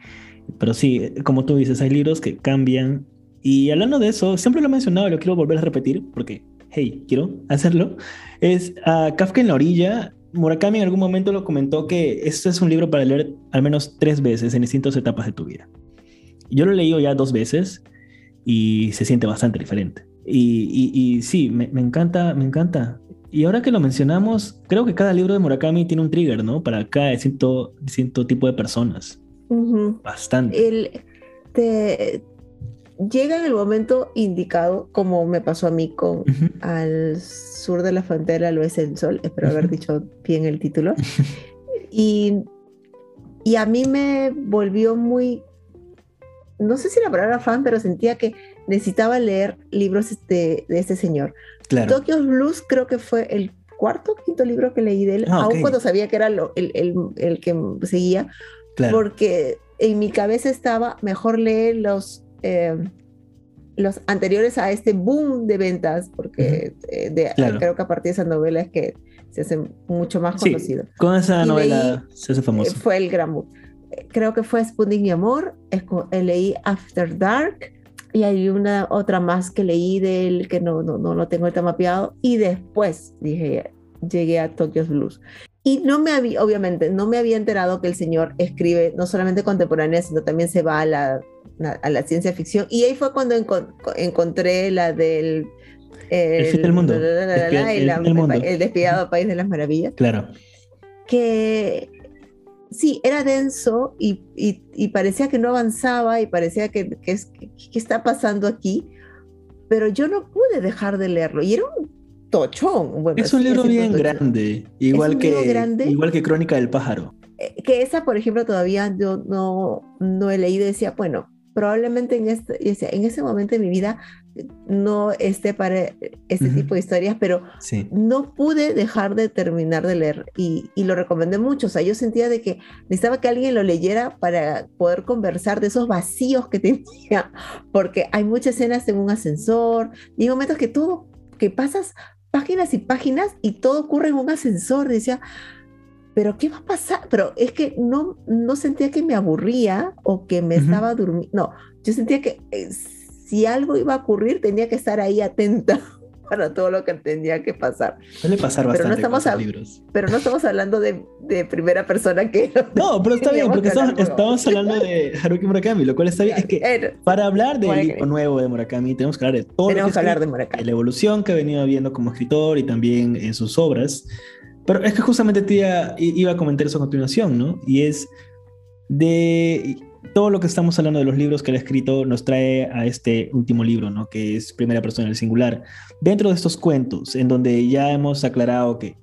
pero sí, como tú dices, hay libros que cambian. Y hablando de eso, siempre lo he mencionado y lo quiero volver a repetir porque, hey, quiero hacerlo. Es a Kafka en la orilla. Murakami en algún momento lo comentó que este es un libro para leer al menos tres veces en distintas etapas de tu vida. Yo lo he leído ya dos veces y se siente bastante diferente. Y, y, sí, me, me, encanta, me encanta. Y ahora que lo mencionamos, creo que cada libro de Murakami tiene un trigger, ¿no? Para cada distinto, distinto tipo de personas. Bastante. El, te, llega en el momento indicado, como me pasó a mí con Al sur de la frontera, lo es el sol, espero haber dicho bien el título. y, y a mí me volvió muy no sé si la palabra fan, pero sentía que necesitaba leer libros de, de este señor. Claro. Tokyo Blues creo que fue el cuarto, quinto libro que leí de él, ah, aún cuando sabía que era lo, el, el, el, que seguía, porque en mi cabeza estaba mejor leer los, eh, los anteriores a este boom de ventas, porque eh, de, creo que a partir de esa novela es que se hace mucho más conocido. con esa novela se hace famoso. Fue el gran boom creo que fue Spooning Mi Amor, eh, leí After Dark y hay una otra más que leí de él que no, no, no lo tengo ahorita mapeado y después dije, llegué a Tokyo's Blues. Y no me había, obviamente, no me había enterado que el señor escribe no solamente contemporánea, sino también se va a la, a la ciencia ficción. Y ahí fue cuando encontré la del... El, el, mundo. el, mundo. el despiadado País de las Maravillas. Claro. Que sí, era denso y, parecía que no avanzaba y parecía que, que, está pasando aquí, pero yo no pude dejar de leerlo y era un tochón. es un libro bien grande, igual que, igual que Crónica del Pájaro. Eh, que esa, por ejemplo, todavía yo no, no he leído y decía, bueno, probablemente en, este, en ese momento de mi vida no esté para este tipo de historias, pero no pude dejar de terminar de leer y, lo recomendé mucho. O sea, yo sentía de que necesitaba que alguien lo leyera para poder conversar de esos vacíos que tenía, porque hay muchas escenas en un ascensor y hay momentos que todo, que pasas páginas y páginas y todo ocurre en un ascensor. Decía, pero ¿qué va a pasar? Pero es que no, no sentía que me aburría o que me estaba durmiendo. No, yo sentía que eh, si algo iba a ocurrir tenía que estar ahí atenta para todo lo que tenía que pasar. Suele pasar bastante pero no estamos libros. Pero no estamos hablando de, de primera persona que... No, pero está bien, porque estamos, hablando de Haruki Murakami, lo cual está bien. Es que para hablar del libro nuevo de Murakami tenemos que hablar de todo tenemos que, hablar de Murakami. la evolución que ha venido viendo como escritor y también en sus obras. Pero es que justamente tía iba a comentar eso a continuación, ¿no? Y es de todo lo que estamos hablando de los libros que él ha escrito nos trae a este último libro, ¿no? Que es Primera Persona del Singular. Dentro de estos cuentos, en donde ya hemos aclarado que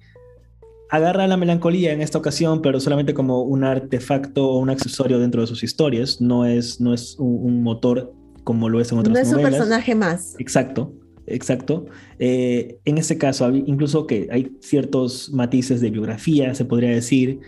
agarra la melancolía en esta ocasión, pero solamente como un artefacto o un accesorio dentro de sus historias, no es, no es un, motor como lo es en otras novelas. No es un personaje más. Exacto exacto. Eh, en este caso, incluso que hay ciertos matices de biografía, se podría decir.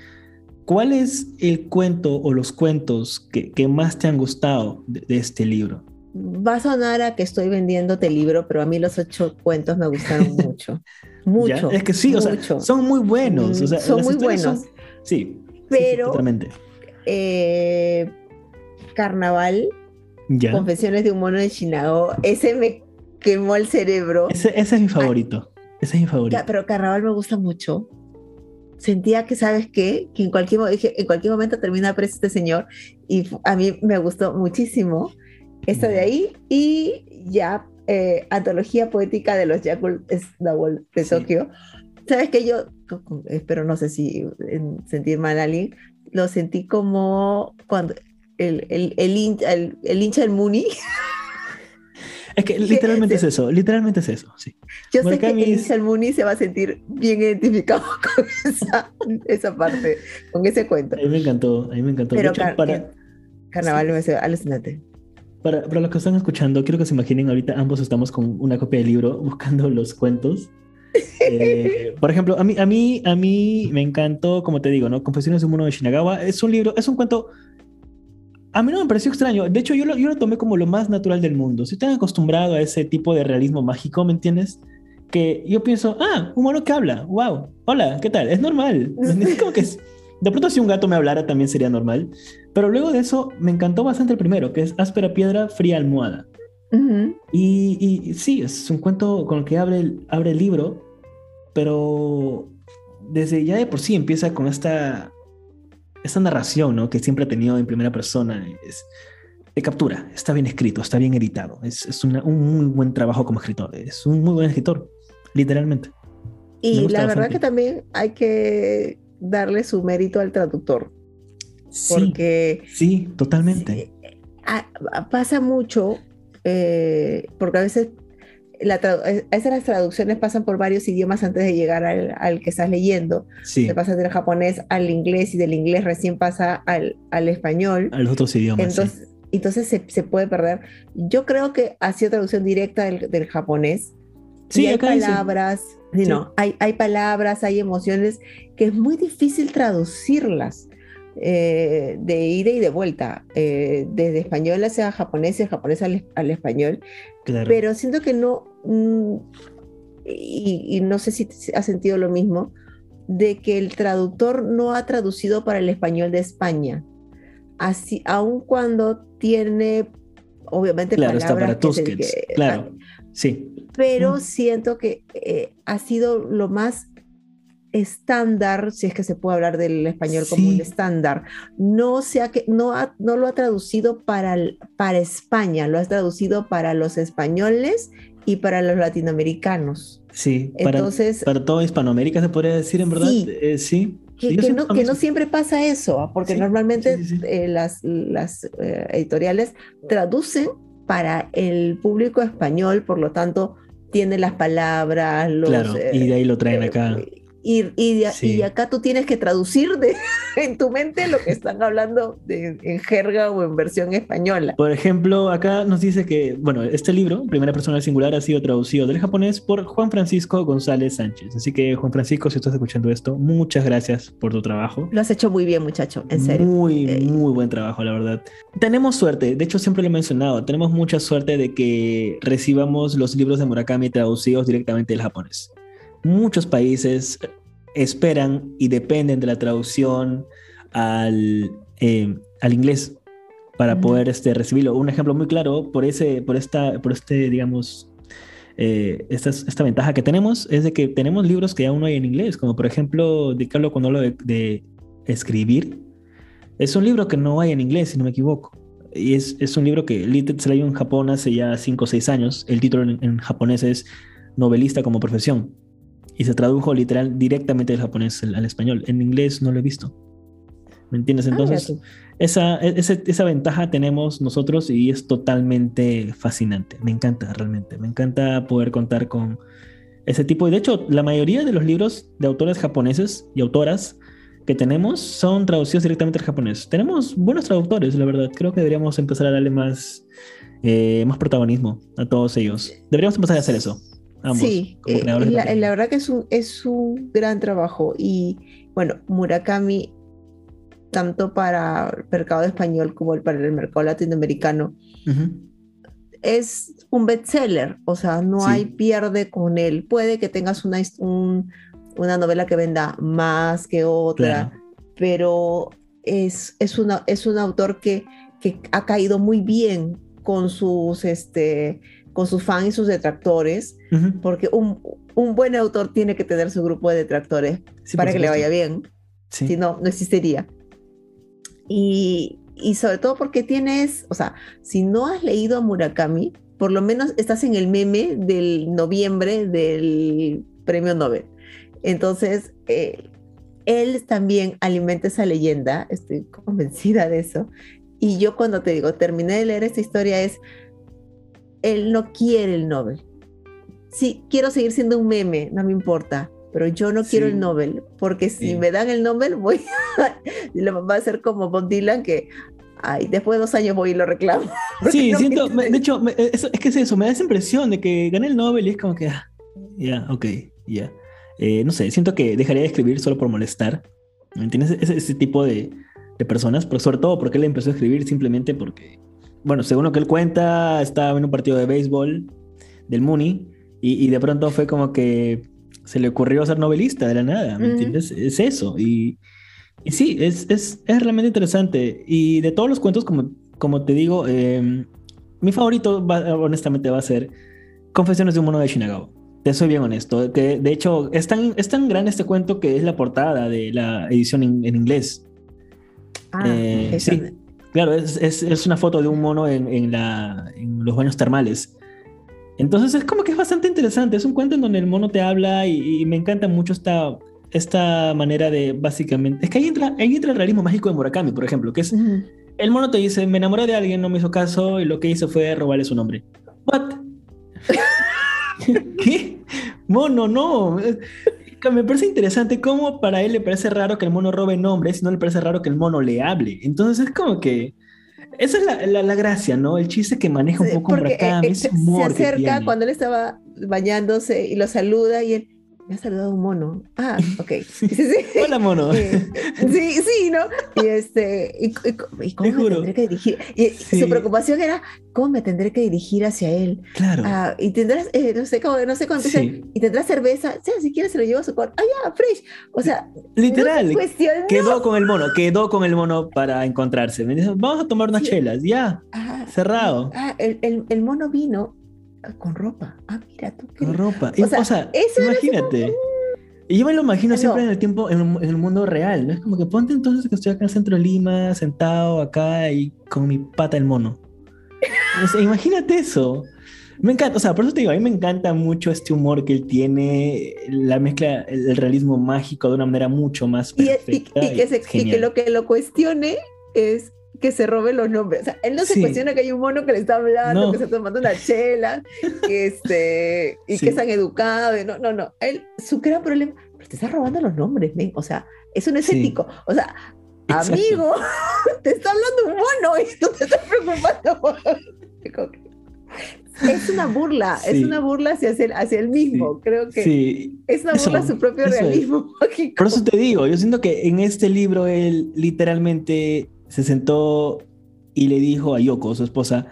¿Cuál es el cuento o los cuentos que, más te han gustado de, este libro? Va a sonar a que estoy vendiéndote el libro, pero a mí los ocho cuentos me gustaron mucho. Mucho. Es que sí, o sea, son muy buenos. O sea, son muy buenos. sí. Pero. totalmente. Eh, Carnaval. Confesiones de un mono de Shinao. Ese me quemó el cerebro. Ese, es mi favorito. ese es mi favorito. Pero Carnaval me gusta mucho. Sentía que, ¿sabes qué? Que en cualquier, en cualquier momento termina preso este señor. Y a mí me gustó muchísimo esto de ahí. Y ya, eh, antología poética de los Yakul Snowball de Tokio. ¿Sabes qué? Yo, espero no sé si sentir mal a alguien, lo sentí como cuando el, el, el, el hincha del Muni. Es que literalmente es eso, literalmente es eso, sí. Yo sé que Elisa Muni se va a sentir bien identificado con esa, parte, con ese cuento. A mí me encantó, a mí me encantó. Pero para... Carnaval me hace alucinante. Para, para, los que están escuchando, quiero que se imaginen ahorita ambos estamos con una copia del libro buscando los cuentos. Eh, por ejemplo, a mí, a, mí, a mí me encantó, como te digo, ¿no? Confesiones de un mono de Shinagawa. Es un libro, es un cuento a mí no me pareció extraño. De hecho, yo lo, yo lo tomé como lo más natural del mundo. Si están acostumbrado a ese tipo de realismo mágico, ¿me entiendes? Que yo pienso, ah, un mono que habla, wow, hola, ¿qué tal? Es normal. Es como que es, de pronto si un gato me hablara también sería normal. Pero luego de eso me encantó bastante el primero, que es áspera piedra, fría almohada. y, y, sí, es un cuento con el que abre el, abre el libro, pero desde ya de por sí empieza con esta esa narración ¿no? que siempre ha tenido en primera persona es, de captura, está bien escrito, está bien editado, es, es un muy buen trabajo como escritor, es un muy buen escritor, literalmente. Y la verdad que también hay que darle su mérito al traductor. Sí, porque sí, totalmente. pasa mucho, eh, porque a veces la esas las traducciones pasan por varios idiomas antes de llegar al, que estás leyendo. Sí. Te pasas del japonés al inglés y del inglés recién pasa al, al español. A los otros idiomas. Entonces, entonces se, se, puede perder. Yo creo que ha sido traducción directa del, del japonés. Sí, hay palabras, no, hay, hay palabras, hay emociones que es muy difícil traducirlas. Eh, de ida y de vuelta, eh, desde español hacia japonés y japonés al, al español. Pero siento que no, mm, y, no sé si ha sentido lo mismo, de que el traductor no ha traducido para el español de España. Así, aun cuando tiene, obviamente, claro, palabras está para que, claro, sí. Pero siento que eh, ha sido lo más estándar, si es que se puede hablar del español como un estándar, no, sea que, no, no lo ha traducido para, para España, lo ha traducido para los españoles y para los latinoamericanos. Sí, Entonces, para, toda Hispanoamérica se podría decir, en verdad, sí. Eh, que, no, que no, siempre pasa eso, ¿ah? porque normalmente eh, las, las eh, editoriales traducen para el público español, por lo tanto, tiene las palabras, los... Claro, y de ahí lo traen acá y, y, acá tú tienes que traducir de, en tu mente lo que están hablando en jerga o en versión española. Por ejemplo, acá nos dice que, bueno, este libro, Primera Persona Singular, ha sido traducido del japonés por Juan Francisco González Sánchez. Así que, Juan Francisco, si estás escuchando esto, muchas gracias por tu trabajo. Lo has hecho muy bien, muchacho, en serio. Muy, eh, muy buen trabajo, la verdad. Tenemos suerte, de hecho siempre lo he mencionado, tenemos mucha suerte de que recibamos los libros de Murakami traducidos directamente del japonés muchos países esperan y dependen de la traducción al, eh, al inglés para poder este, recibirlo. Un ejemplo muy claro por, ese, por, esta, por este, digamos, eh, esta, esta, ventaja que tenemos es de que tenemos libros que aún no hay en inglés, como por ejemplo, de Carlos cuando hablo de, escribir. Es un libro que no hay en inglés, si no me equivoco. Y es, es un libro que se leyó en Japón hace ya 5 o 6 años. El título en japonés es Novelista como profesión y se tradujo literal directamente del japonés al, español. En inglés no lo he visto. ¿Me entiendes? Ah, Entonces, esa, e, esa, ventaja tenemos nosotros y es totalmente fascinante. Me encanta realmente. Me encanta poder contar con ese tipo. Y de hecho, la mayoría de los libros de autores japoneses y autoras que tenemos son traducidos directamente al japonés. Tenemos buenos traductores, la verdad. Creo que deberíamos empezar a darle más, eh, más protagonismo a todos ellos. Deberíamos empezar a hacer eso sí, eh, la, verdad que es un, es un gran trabajo y bueno, Murakami, tanto para el mercado español como para el mercado latinoamericano, es un bestseller, o sea, no hay pierde con él. Puede que tengas una, una novela que venda más que otra, pero es, es, una, es un autor que, que ha caído muy bien con sus este, con sus fans y sus detractores, porque un, un, buen autor tiene que tener su grupo de detractores para que le vaya bien. Si no, no existiría. Y, y, sobre todo porque tienes, o sea, si no has leído a Murakami, por lo menos estás en el meme del noviembre del premio Nobel. Entonces, eh, él también alimenta esa leyenda, estoy convencida de eso. Y yo cuando te digo, terminé de leer esta historia es, él no quiere el Nobel. Sí, quiero seguir siendo un meme, no me importa, pero yo no quiero el Nobel, porque si me dan el Nobel, voy a, va a ser como Bob Dylan, que ay, después de dos años voy y lo reclamo. Sí, siento, de hecho, es, que es eso, me da esa impresión de que gané el Nobel y es como que, ah, ya, ok, ya. Eh, no sé, siento que dejaría de escribir solo por molestar. ¿Me entiendes? Ese, ese tipo de, de, personas, pero sobre todo porque él empezó a escribir simplemente porque, bueno, según lo que él cuenta, estaba en un partido de béisbol del Muni y, y de pronto fue como que se le ocurrió ser novelista de la nada, ¿me entiendes? Es eso. Y, y sí, es, es, es, realmente interesante. Y de todos los cuentos, como, como te digo, em, mi favorito, honestamente, va a ser Confesiones de un mono de Shinagawa. Te soy bien honesto. Que de hecho, es tan, es tan grande este cuento que es la portada de la edición en, inglés. Ah, eh, sí. Claro, es, es, es, una foto de un mono en, en, la, en los baños termales. Entonces es como que es bastante interesante. Es un cuento en donde el mono te habla y, me encanta mucho esta, esta manera de básicamente. Es que ahí entra, ahí entra el realismo mágico de Murakami, por ejemplo, que es. El mono te dice: Me enamoré de alguien, no me hizo caso y lo que hice fue robarle su nombre. ¿What? ¿Qué? Mono, no. Me parece interesante cómo para él le parece raro que el mono robe nombres, no le parece raro que el mono le hable. Entonces es como que esa es la, la, gracia, ¿no? El chiste que maneja un poco Murakami, eh, ese humor. Se acerca cuando él estaba bañándose y lo saluda y él, me ha saludado un mono. Ah, ok. Sí, sí. Hola, mono. Sí, sí, ¿no? Y este, y, cómo me tendré que dirigir. Y su preocupación era, ¿cómo me tendré que dirigir hacia él? Claro. Ah, y tendrás, eh, no sé cómo, no sé cómo y tendrás cerveza, o sea, si quieres se lo llevo a su cuarto. Ah, ya, fresh. O sea, literal. quedó con el mono, quedó con el mono para encontrarse. Me dice, vamos a tomar unas chelas, ya. cerrado. Ah, el, el, el mono vino con ropa. Ah, mira tú. Con ropa. O sea, imagínate. Y yo me lo imagino siempre en el tiempo, en, el mundo real, ¿no? Es como que ponte entonces que estoy acá en el centro de Lima, sentado acá y con mi pata el mono. imagínate eso. Me encanta, o sea, por eso te digo, a mí me encanta mucho este humor que él tiene, la mezcla, el, realismo mágico de una manera mucho más perfecta. Y, que, se, y que lo que lo cuestione es que se robe los nombres. O sea, él no se cuestiona que hay un mono que le está hablando, que se está tomando una chela, este, y que es tan educado. No, no, no. Él, su gran problema, pero te está robando los nombres, o sea, es un escéptico. O sea, amigo, te está hablando un mono y tú te estás preocupando. es una burla, es una burla hacia, hacia él mismo. Creo que es una burla a su propio realismo. Por eso te digo, yo siento que en este libro él literalmente se sentó y le dijo a Yoko, su esposa,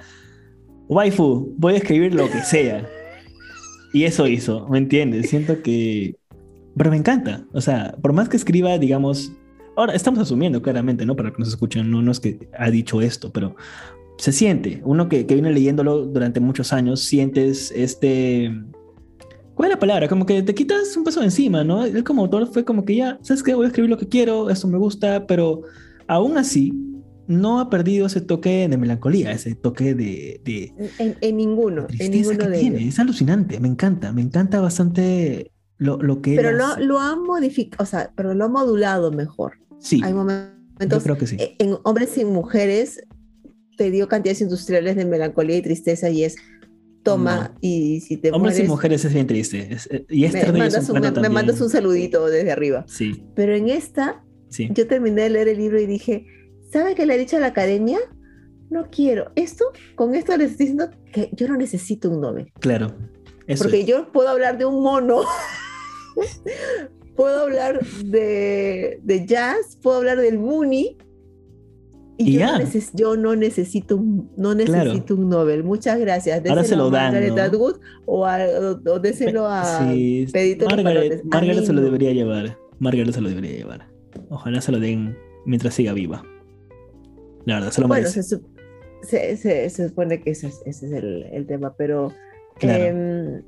waifu, voy a escribir lo que sea. Y eso hizo, ¿me entiendes? Siento que... Pero me encanta. O sea, por más que escriba, digamos... Ahora, estamos asumiendo claramente, ¿no? Para que nos escuchen, no, no es que ha dicho esto, pero se siente. Uno que, que viene leyéndolo durante muchos años, sientes este... ¿Cuál es la palabra? Como que te quitas un peso de encima, ¿no? Él como autor fue como que ya, ¿sabes qué? Voy a escribir lo que quiero, esto me gusta, pero aún así, no ha perdido ese toque de melancolía, ese toque de... en, ninguno, en ninguno de tiene. Es alucinante, me encanta, me encanta bastante lo, lo que... Pero lo, lo ha modificado, o sea, pero lo ha modulado mejor. Sí. Hay momentos... creo que sí. Eh, en hombres y mujeres te dio cantidades industriales de melancolía y tristeza y es toma y si te Hombres y mujeres es bien triste. Eh, y me, mandas un, me mandas un saludito desde arriba. Sí. Pero en esta yo terminé de leer el libro y dije, ¿sabe qué le he dicho a la academia? No quiero. Esto, con esto les estoy diciendo que yo no necesito un Nobel. Claro. Porque yo puedo hablar de un mono, puedo hablar de, de, jazz, puedo hablar del Mooney. Y, yo, no yo, no necesito, no necesito un Nobel. Muchas gracias. Déselo Ahora se lo dan. A Atwood o, a, o, déselo a sí. Pedito Margaret, Margaret se lo debería llevar. Margaret se lo debería llevar. Ojalá se lo den mientras siga viva. La verdad, se lo bueno, Se, se, se, supone que ese, es el, el tema, pero em,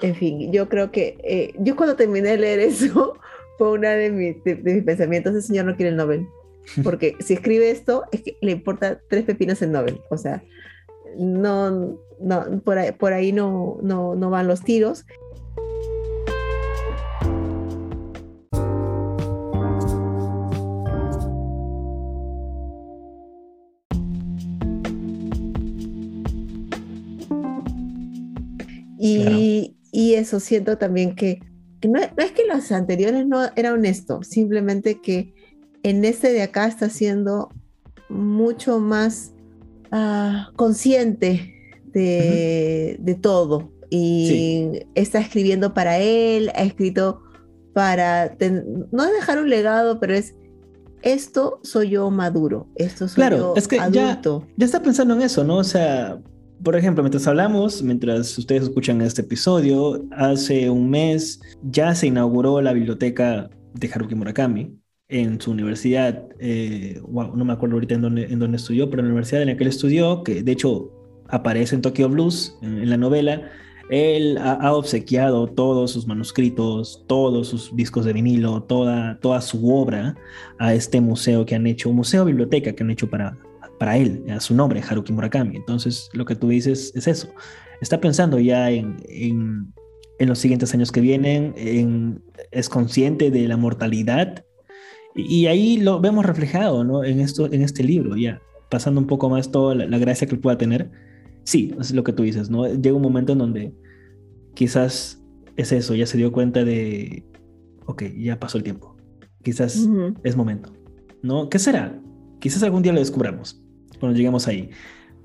en fin, yo creo que eh, yo cuando terminé de leer eso fue una de, mis, de, mis pensamientos, el señor no quiere el Nobel, porque si escribe esto es que le importa tres pepinos el Nobel, o sea, no, no por ahí, por ahí no, no, no van los tiros Y, y eso siento también que, no, es que los anteriores no era honesto, simplemente que en este de acá está siendo mucho más ah, consciente de, de todo y está escribiendo para él, ha escrito para no dejar un legado, pero es esto soy yo maduro, esto soy claro, yo es que adulto. Ya, ya está pensando en eso, ¿no? O sea, por ejemplo, mientras hablamos, mientras ustedes escuchan este episodio, hace un mes ya se inauguró la biblioteca de Haruki Murakami en su universidad, eh, no me acuerdo ahorita en dónde, en dónde estudió, pero en la universidad en la que él estudió, que de hecho aparece en Tokyo Blues, en la novela, él ha, obsequiado todos sus manuscritos, todos sus discos de vinilo, toda, toda su obra a este museo que han hecho, un museo biblioteca que han hecho para, para él, a su nombre, Haruki Murakami. Entonces, lo que tú dices es eso. Está pensando ya en, en, los siguientes años que vienen, en, es consciente de la mortalidad. Y, ahí lo vemos reflejado ¿no? en, esto, en este libro, ya pasando un poco más toda la, la gracia que pueda tener sí, es lo que tú dices, ¿no? Llega un momento en donde quizás es eso, ya se dio cuenta de, ok, ya pasó el tiempo, quizás es momento, ¿no? ¿Qué será? Quizás algún día lo descubramos cuando lleguemos ahí.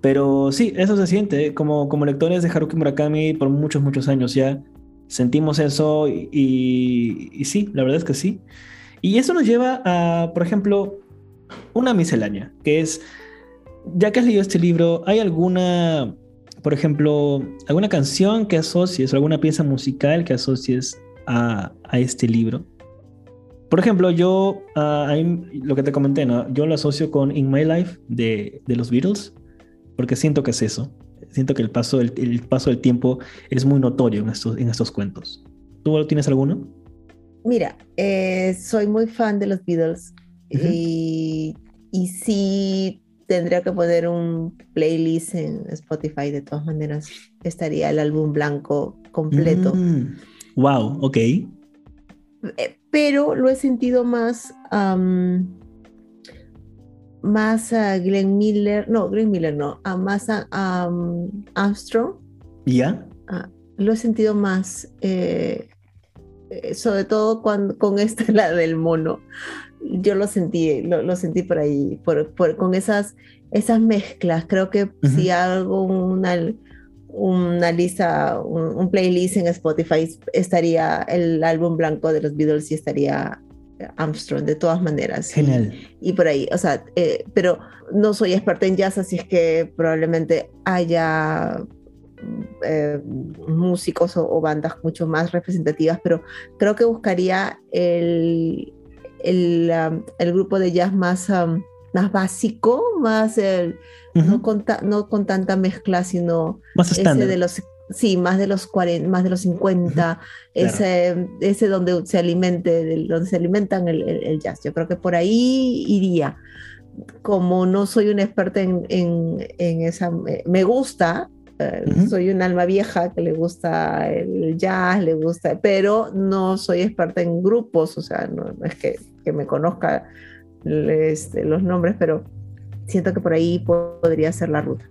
Pero sí, eso se siente, como, como lectores de Haruki Murakami por muchos, muchos años ya, sentimos eso y, y, sí, la verdad es que sí. Y eso nos lleva a, por ejemplo, una miscelánea, que es ya que has leído este libro, ¿hay alguna, por ejemplo, alguna canción que asocies o alguna pieza musical que asocies a, este libro? Por ejemplo, yo, ah, lo que te comenté, ¿no? yo lo asocio con In My Life de, los Beatles, porque siento que es eso. Siento que el paso, el, paso del tiempo es muy notorio en estos, en estos cuentos. ¿Tú tienes alguno? Mira, eh, soy muy fan de los Beatles y, y sí tendría que poner un playlist en Spotify, de todas maneras estaría el álbum blanco completo. wow, mm, ok. Eh, pero lo he sentido más, más a Glenn Miller, no, Glenn Miller no, a más a Armstrong. ¿Ya? Ah, lo he sentido más, eh, eh, sobre todo cuando, con esta, la del mono yo lo sentí, lo, sentí por ahí, por, con esas, esas mezclas. Creo que si hago una, una lista, un, playlist en Spotify, estaría el álbum blanco de los Beatles y estaría Armstrong, de todas maneras. Genial. Y, por ahí, o sea, eh, pero no soy experta en jazz, así es que probablemente haya eh, músicos o, bandas mucho más representativas, pero creo que buscaría el, el, el grupo de jazz más, más básico, más el, no, con no, con tanta mezcla, sino más ese de los sí, más de los 40, más de los 50, ese, ese donde se alimente, donde se alimentan el, el, jazz. Yo creo que por ahí iría. Como no soy una experta en, en, en esa, me gusta, eh, soy un alma vieja que le gusta el jazz, le gusta, pero no soy experta en grupos, o sea, no, es que, que, me conozca este, los nombres, pero siento que por ahí podría ser la ruta.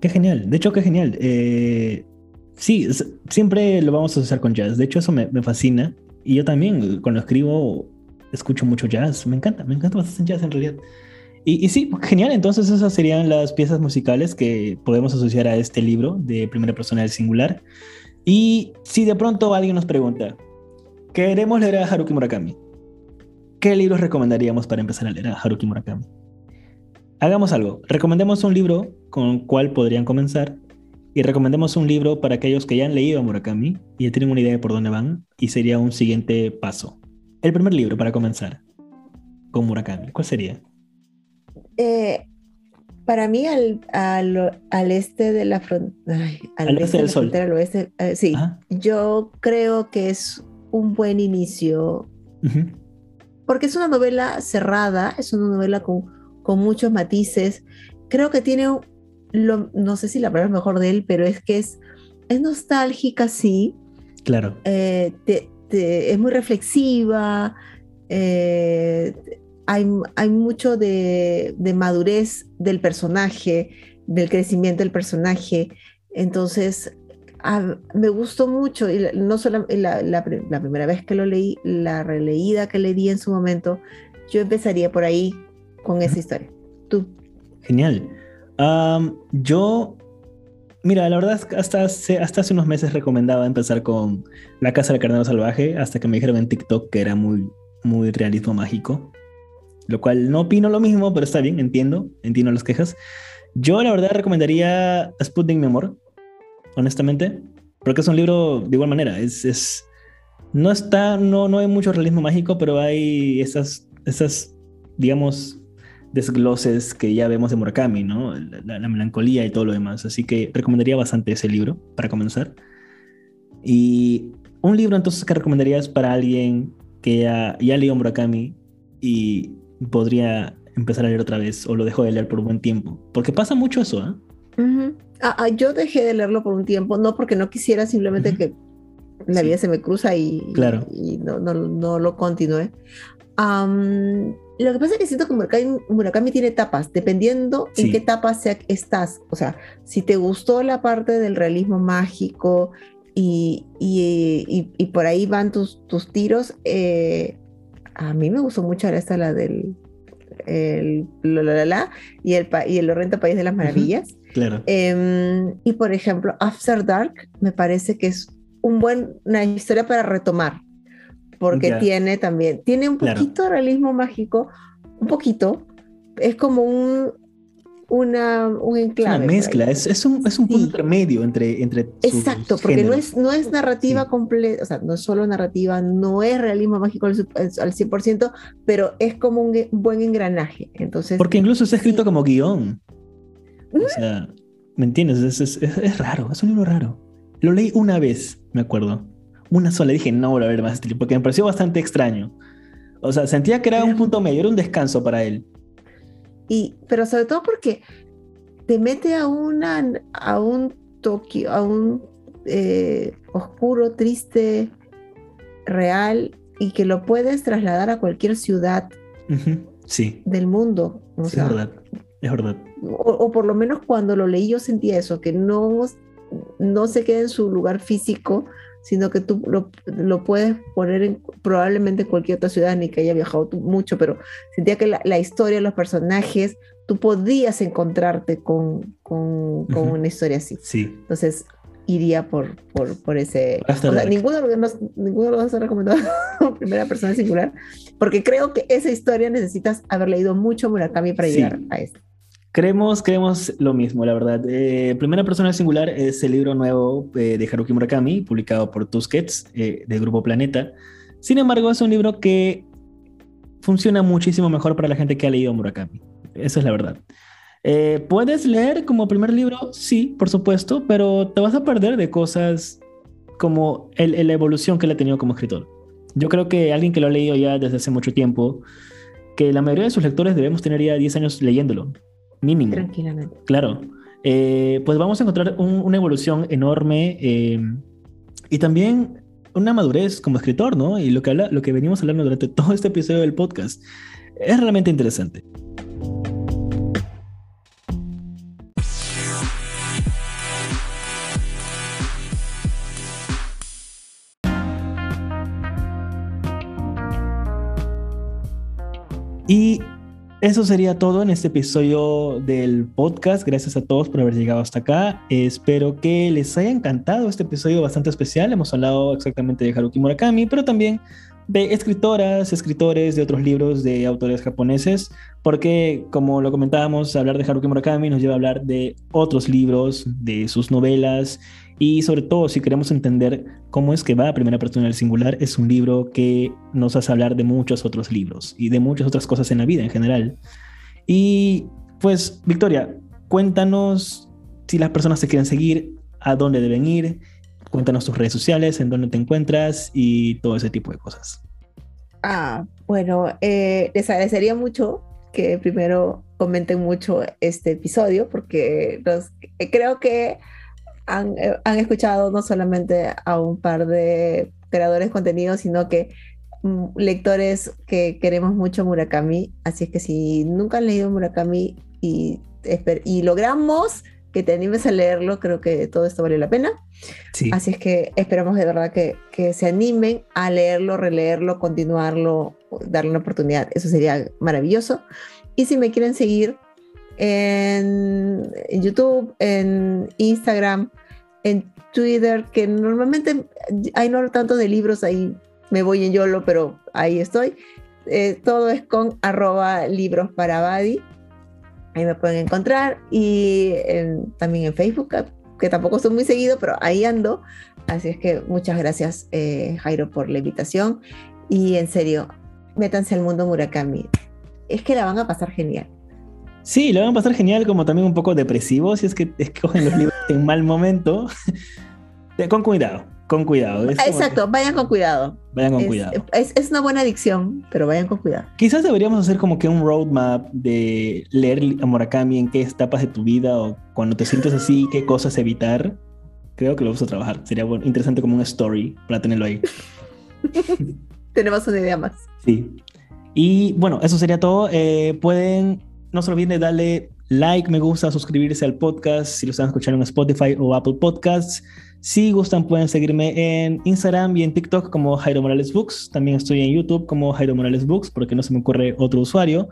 Qué genial, de hecho, qué genial. Eh, sí, siempre lo vamos a asociar con jazz, de hecho eso me, me, fascina y yo también cuando escribo escucho mucho jazz, me encanta, me encanta bastante jazz en realidad. Y, sí, genial. Entonces esas serían las piezas musicales que podemos asociar a este libro de primera persona del singular. Y si de pronto alguien nos pregunta, queremos leer a Haruki Murakami, ¿qué libros recomendaríamos para empezar a leer a Haruki Murakami? Hagamos algo, recomendemos un libro con el cual podrían comenzar y recomendemos un libro para aquellos que ya han leído a Murakami y ya tienen una idea de por dónde van y sería un siguiente paso. El primer libro para comenzar con Murakami, ¿cuál sería? Eh, para mí, al, al, este de la frontera, al, este del sol. al oeste, eh, sí, yo creo que es un buen inicio, porque es una novela cerrada, es una novela con, con muchos matices. Creo que tiene, lo, no sé si la palabra es mejor de él, pero es que es, es nostálgica, sí. Claro. Eh, es muy reflexiva. Eh, hay, mucho de, madurez del personaje, del crecimiento del personaje. Entonces, me gustó mucho, y no solo la, primera vez que lo leí, la releída que le di en su momento, yo empezaría por ahí con esa historia. Tú. Genial. yo, mira, la verdad, hasta hace, hasta hace unos meses recomendaba empezar con La Casa del Carnero Salvaje, hasta que me dijeron en TikTok que era muy, muy realismo mágico. Lo cual no opino lo mismo, pero está bien, entiendo, entiendo las quejas. Yo, la verdad, recomendaría Sputnik Memoir honestamente, porque es un libro de igual manera. Es, es, no está, no, no hay mucho realismo mágico, pero hay esas, esas, digamos, desgloses que ya vemos de Murakami, ¿no? La, melancolía y todo lo demás. Así que recomendaría bastante ese libro para comenzar. Y un libro entonces que recomendarías para alguien que ya, ya leyó Murakami y podría empezar a leer otra vez o lo dejó de leer por un buen tiempo. Porque pasa mucho eso, ¿eh? Ah, ah, yo dejé de leerlo por un tiempo, no porque no quisiera, simplemente que la vida se me cruza y, claro. y no, no, no, lo continué. Lo que pasa es que siento que Murakami, tiene etapas, dependiendo en qué etapa sea, estás. O sea, si te gustó la parte del realismo mágico y, y, y, por ahí van tus, tus tiros, eh, a mí me gustó mucho esta, la del el, la, la, la, y el, y el Horrendo País de las Maravillas. Claro. Em, y por ejemplo, After Dark me parece que es un buen, una historia para retomar, porque tiene también, tiene un poquito de realismo mágico, un poquito, es como un, una, un enclave. Una mezcla, es, es, un, es un punto intermedio entre, entre Exacto, porque no es, no es narrativa completa, o sea, no es solo narrativa, no es realismo mágico al, al 100%, pero es como un buen engranaje. Entonces, porque incluso está escrito como guion. O sea, ¿me entiendes? Es, es, raro, es un libro raro. Lo leí una vez, me acuerdo. Una sola, dije, no voy a ver más porque me pareció bastante extraño. O sea, sentía que era un punto medio, era un descanso para él. Y, pero sobre todo porque te mete a, una, a un Tokio, a un eh, oscuro, triste, real, y que lo puedes trasladar a cualquier ciudad sí. del mundo. es verdad, es verdad o, por lo menos cuando lo leí yo sentía eso, que no, no se queda en su lugar físico, sino que tú lo, puedes poner en, probablemente en cualquier otra ciudad, ni que haya viajado mucho, pero sentía que la, historia, los personajes, tú podías encontrarte con, con, una historia así. Sí. Entonces, iría por, por, por ese... O sea, ninguno, ninguno lo vas a recomendar primera persona singular, porque creo que esa historia necesitas haber leído mucho Murakami para llegar a esto. Creemos, creemos lo mismo, la verdad. Eh, Primera persona singular es el libro nuevo eh, de Haruki Murakami, publicado por Tusquets, eh, del Grupo Planeta. Sin embargo, es un libro que funciona muchísimo mejor para la gente que ha leído Murakami. Esa es la verdad. ¿Puedes leer como primer libro? Sí, por supuesto, pero te vas a perder de cosas como el, la evolución que él ha tenido como escritor. Yo creo que alguien que lo ha leído ya desde hace mucho tiempo, que la mayoría de sus lectores debemos tener ya 10 años leyéndolo mínimo. Tranquilamente. Claro. Eh, pues vamos a encontrar una evolución enorme eh, y también una madurez como escritor, ¿no? Y lo que, habla, lo que venimos hablando durante todo este episodio del podcast es realmente interesante. Y eso sería todo en este episodio del podcast. Gracias a todos por haber llegado hasta acá. Espero que les haya encantado este episodio bastante especial. Hemos hablado exactamente de Haruki Murakami, pero también de escritoras, escritores de otros libros de autores japoneses, porque como lo comentábamos, hablar de Haruki Murakami nos lleva a hablar de otros libros, de sus novelas y sobre todo, si queremos entender cómo es que va a primera persona del singular, es un libro que nos hace hablar de muchos otros libros y de muchas otras cosas en la vida en general. Y pues, Victoria, cuéntanos si las personas te quieren seguir, a dónde deben ir, cuéntanos tus redes sociales, en dónde te encuentras y todo ese tipo de cosas. Ah, bueno, eh, les agradecería mucho que primero comenten mucho este episodio porque creo que eh, han, escuchado no solamente a un par de creadores de contenido, sino que mm, lectores que queremos mucho Murakami. Así es que si nunca han leído Murakami y, y logramos que te animes a leerlo, creo que todo esto vale la pena. Así es que esperamos de verdad que, que se animen a leerlo, releerlo, continuarlo, darle una oportunidad. Eso sería maravilloso. Y si me quieren seguir en YouTube, en Instagram, en Twitter, que normalmente hay no tanto de libros, ahí me voy en YOLO, pero ahí estoy. Eh, todo es con arroba libros para Badi. Ahí me pueden encontrar y también en Facebook, que tampoco estoy muy seguido, pero ahí ando. Así es que muchas gracias, eh, Jairo, por la invitación. Y en serio, métanse al mundo Murakami. Es que la van a pasar genial. Sí, la van a pasar genial, como también un poco depresivo, si es que escogen los libros en mal momento. con cuidado, con cuidado. Exacto, vayan con cuidado. Vayan con cuidado. Es, es, una buena adicción, pero vayan con cuidado. Quizás deberíamos hacer como que un roadmap de leer a Murakami en qué etapas de tu vida o cuando te sientes así, qué cosas evitar. Creo que lo vamos a trabajar. Sería interesante como una story para tenerlo ahí. Tenemos una idea más. Sí. Y bueno, eso sería todo. Eh, pueden, no se olviden de darle like, me gusta, suscribirse al podcast si lo están escuchando en Spotify o Apple Podcasts. Si gustan, pueden seguirme en Instagram y en TikTok como Jairo Morales Books. También estoy en YouTube como Jairo Morales Books, porque no se me ocurre otro usuario.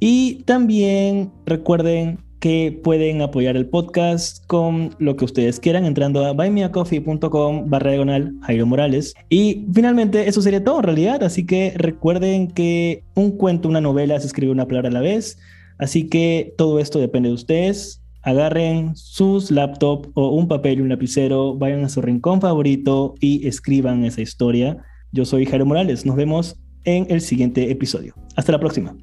Y también recuerden que pueden apoyar el podcast con lo que ustedes quieran entrando a buymeacoffee.com barra diagonal Jairo Morales. Y finalmente eso sería todo en realidad, así que recuerden que un cuento, una novela se escribe una palabra a la vez, así que todo esto depende de ustedes agarren sus laptops o un papel y un lapicero, vayan a su rincón favorito y escriban esa historia. Yo soy Jairo Morales, nos vemos en el siguiente episodio. Hasta la próxima.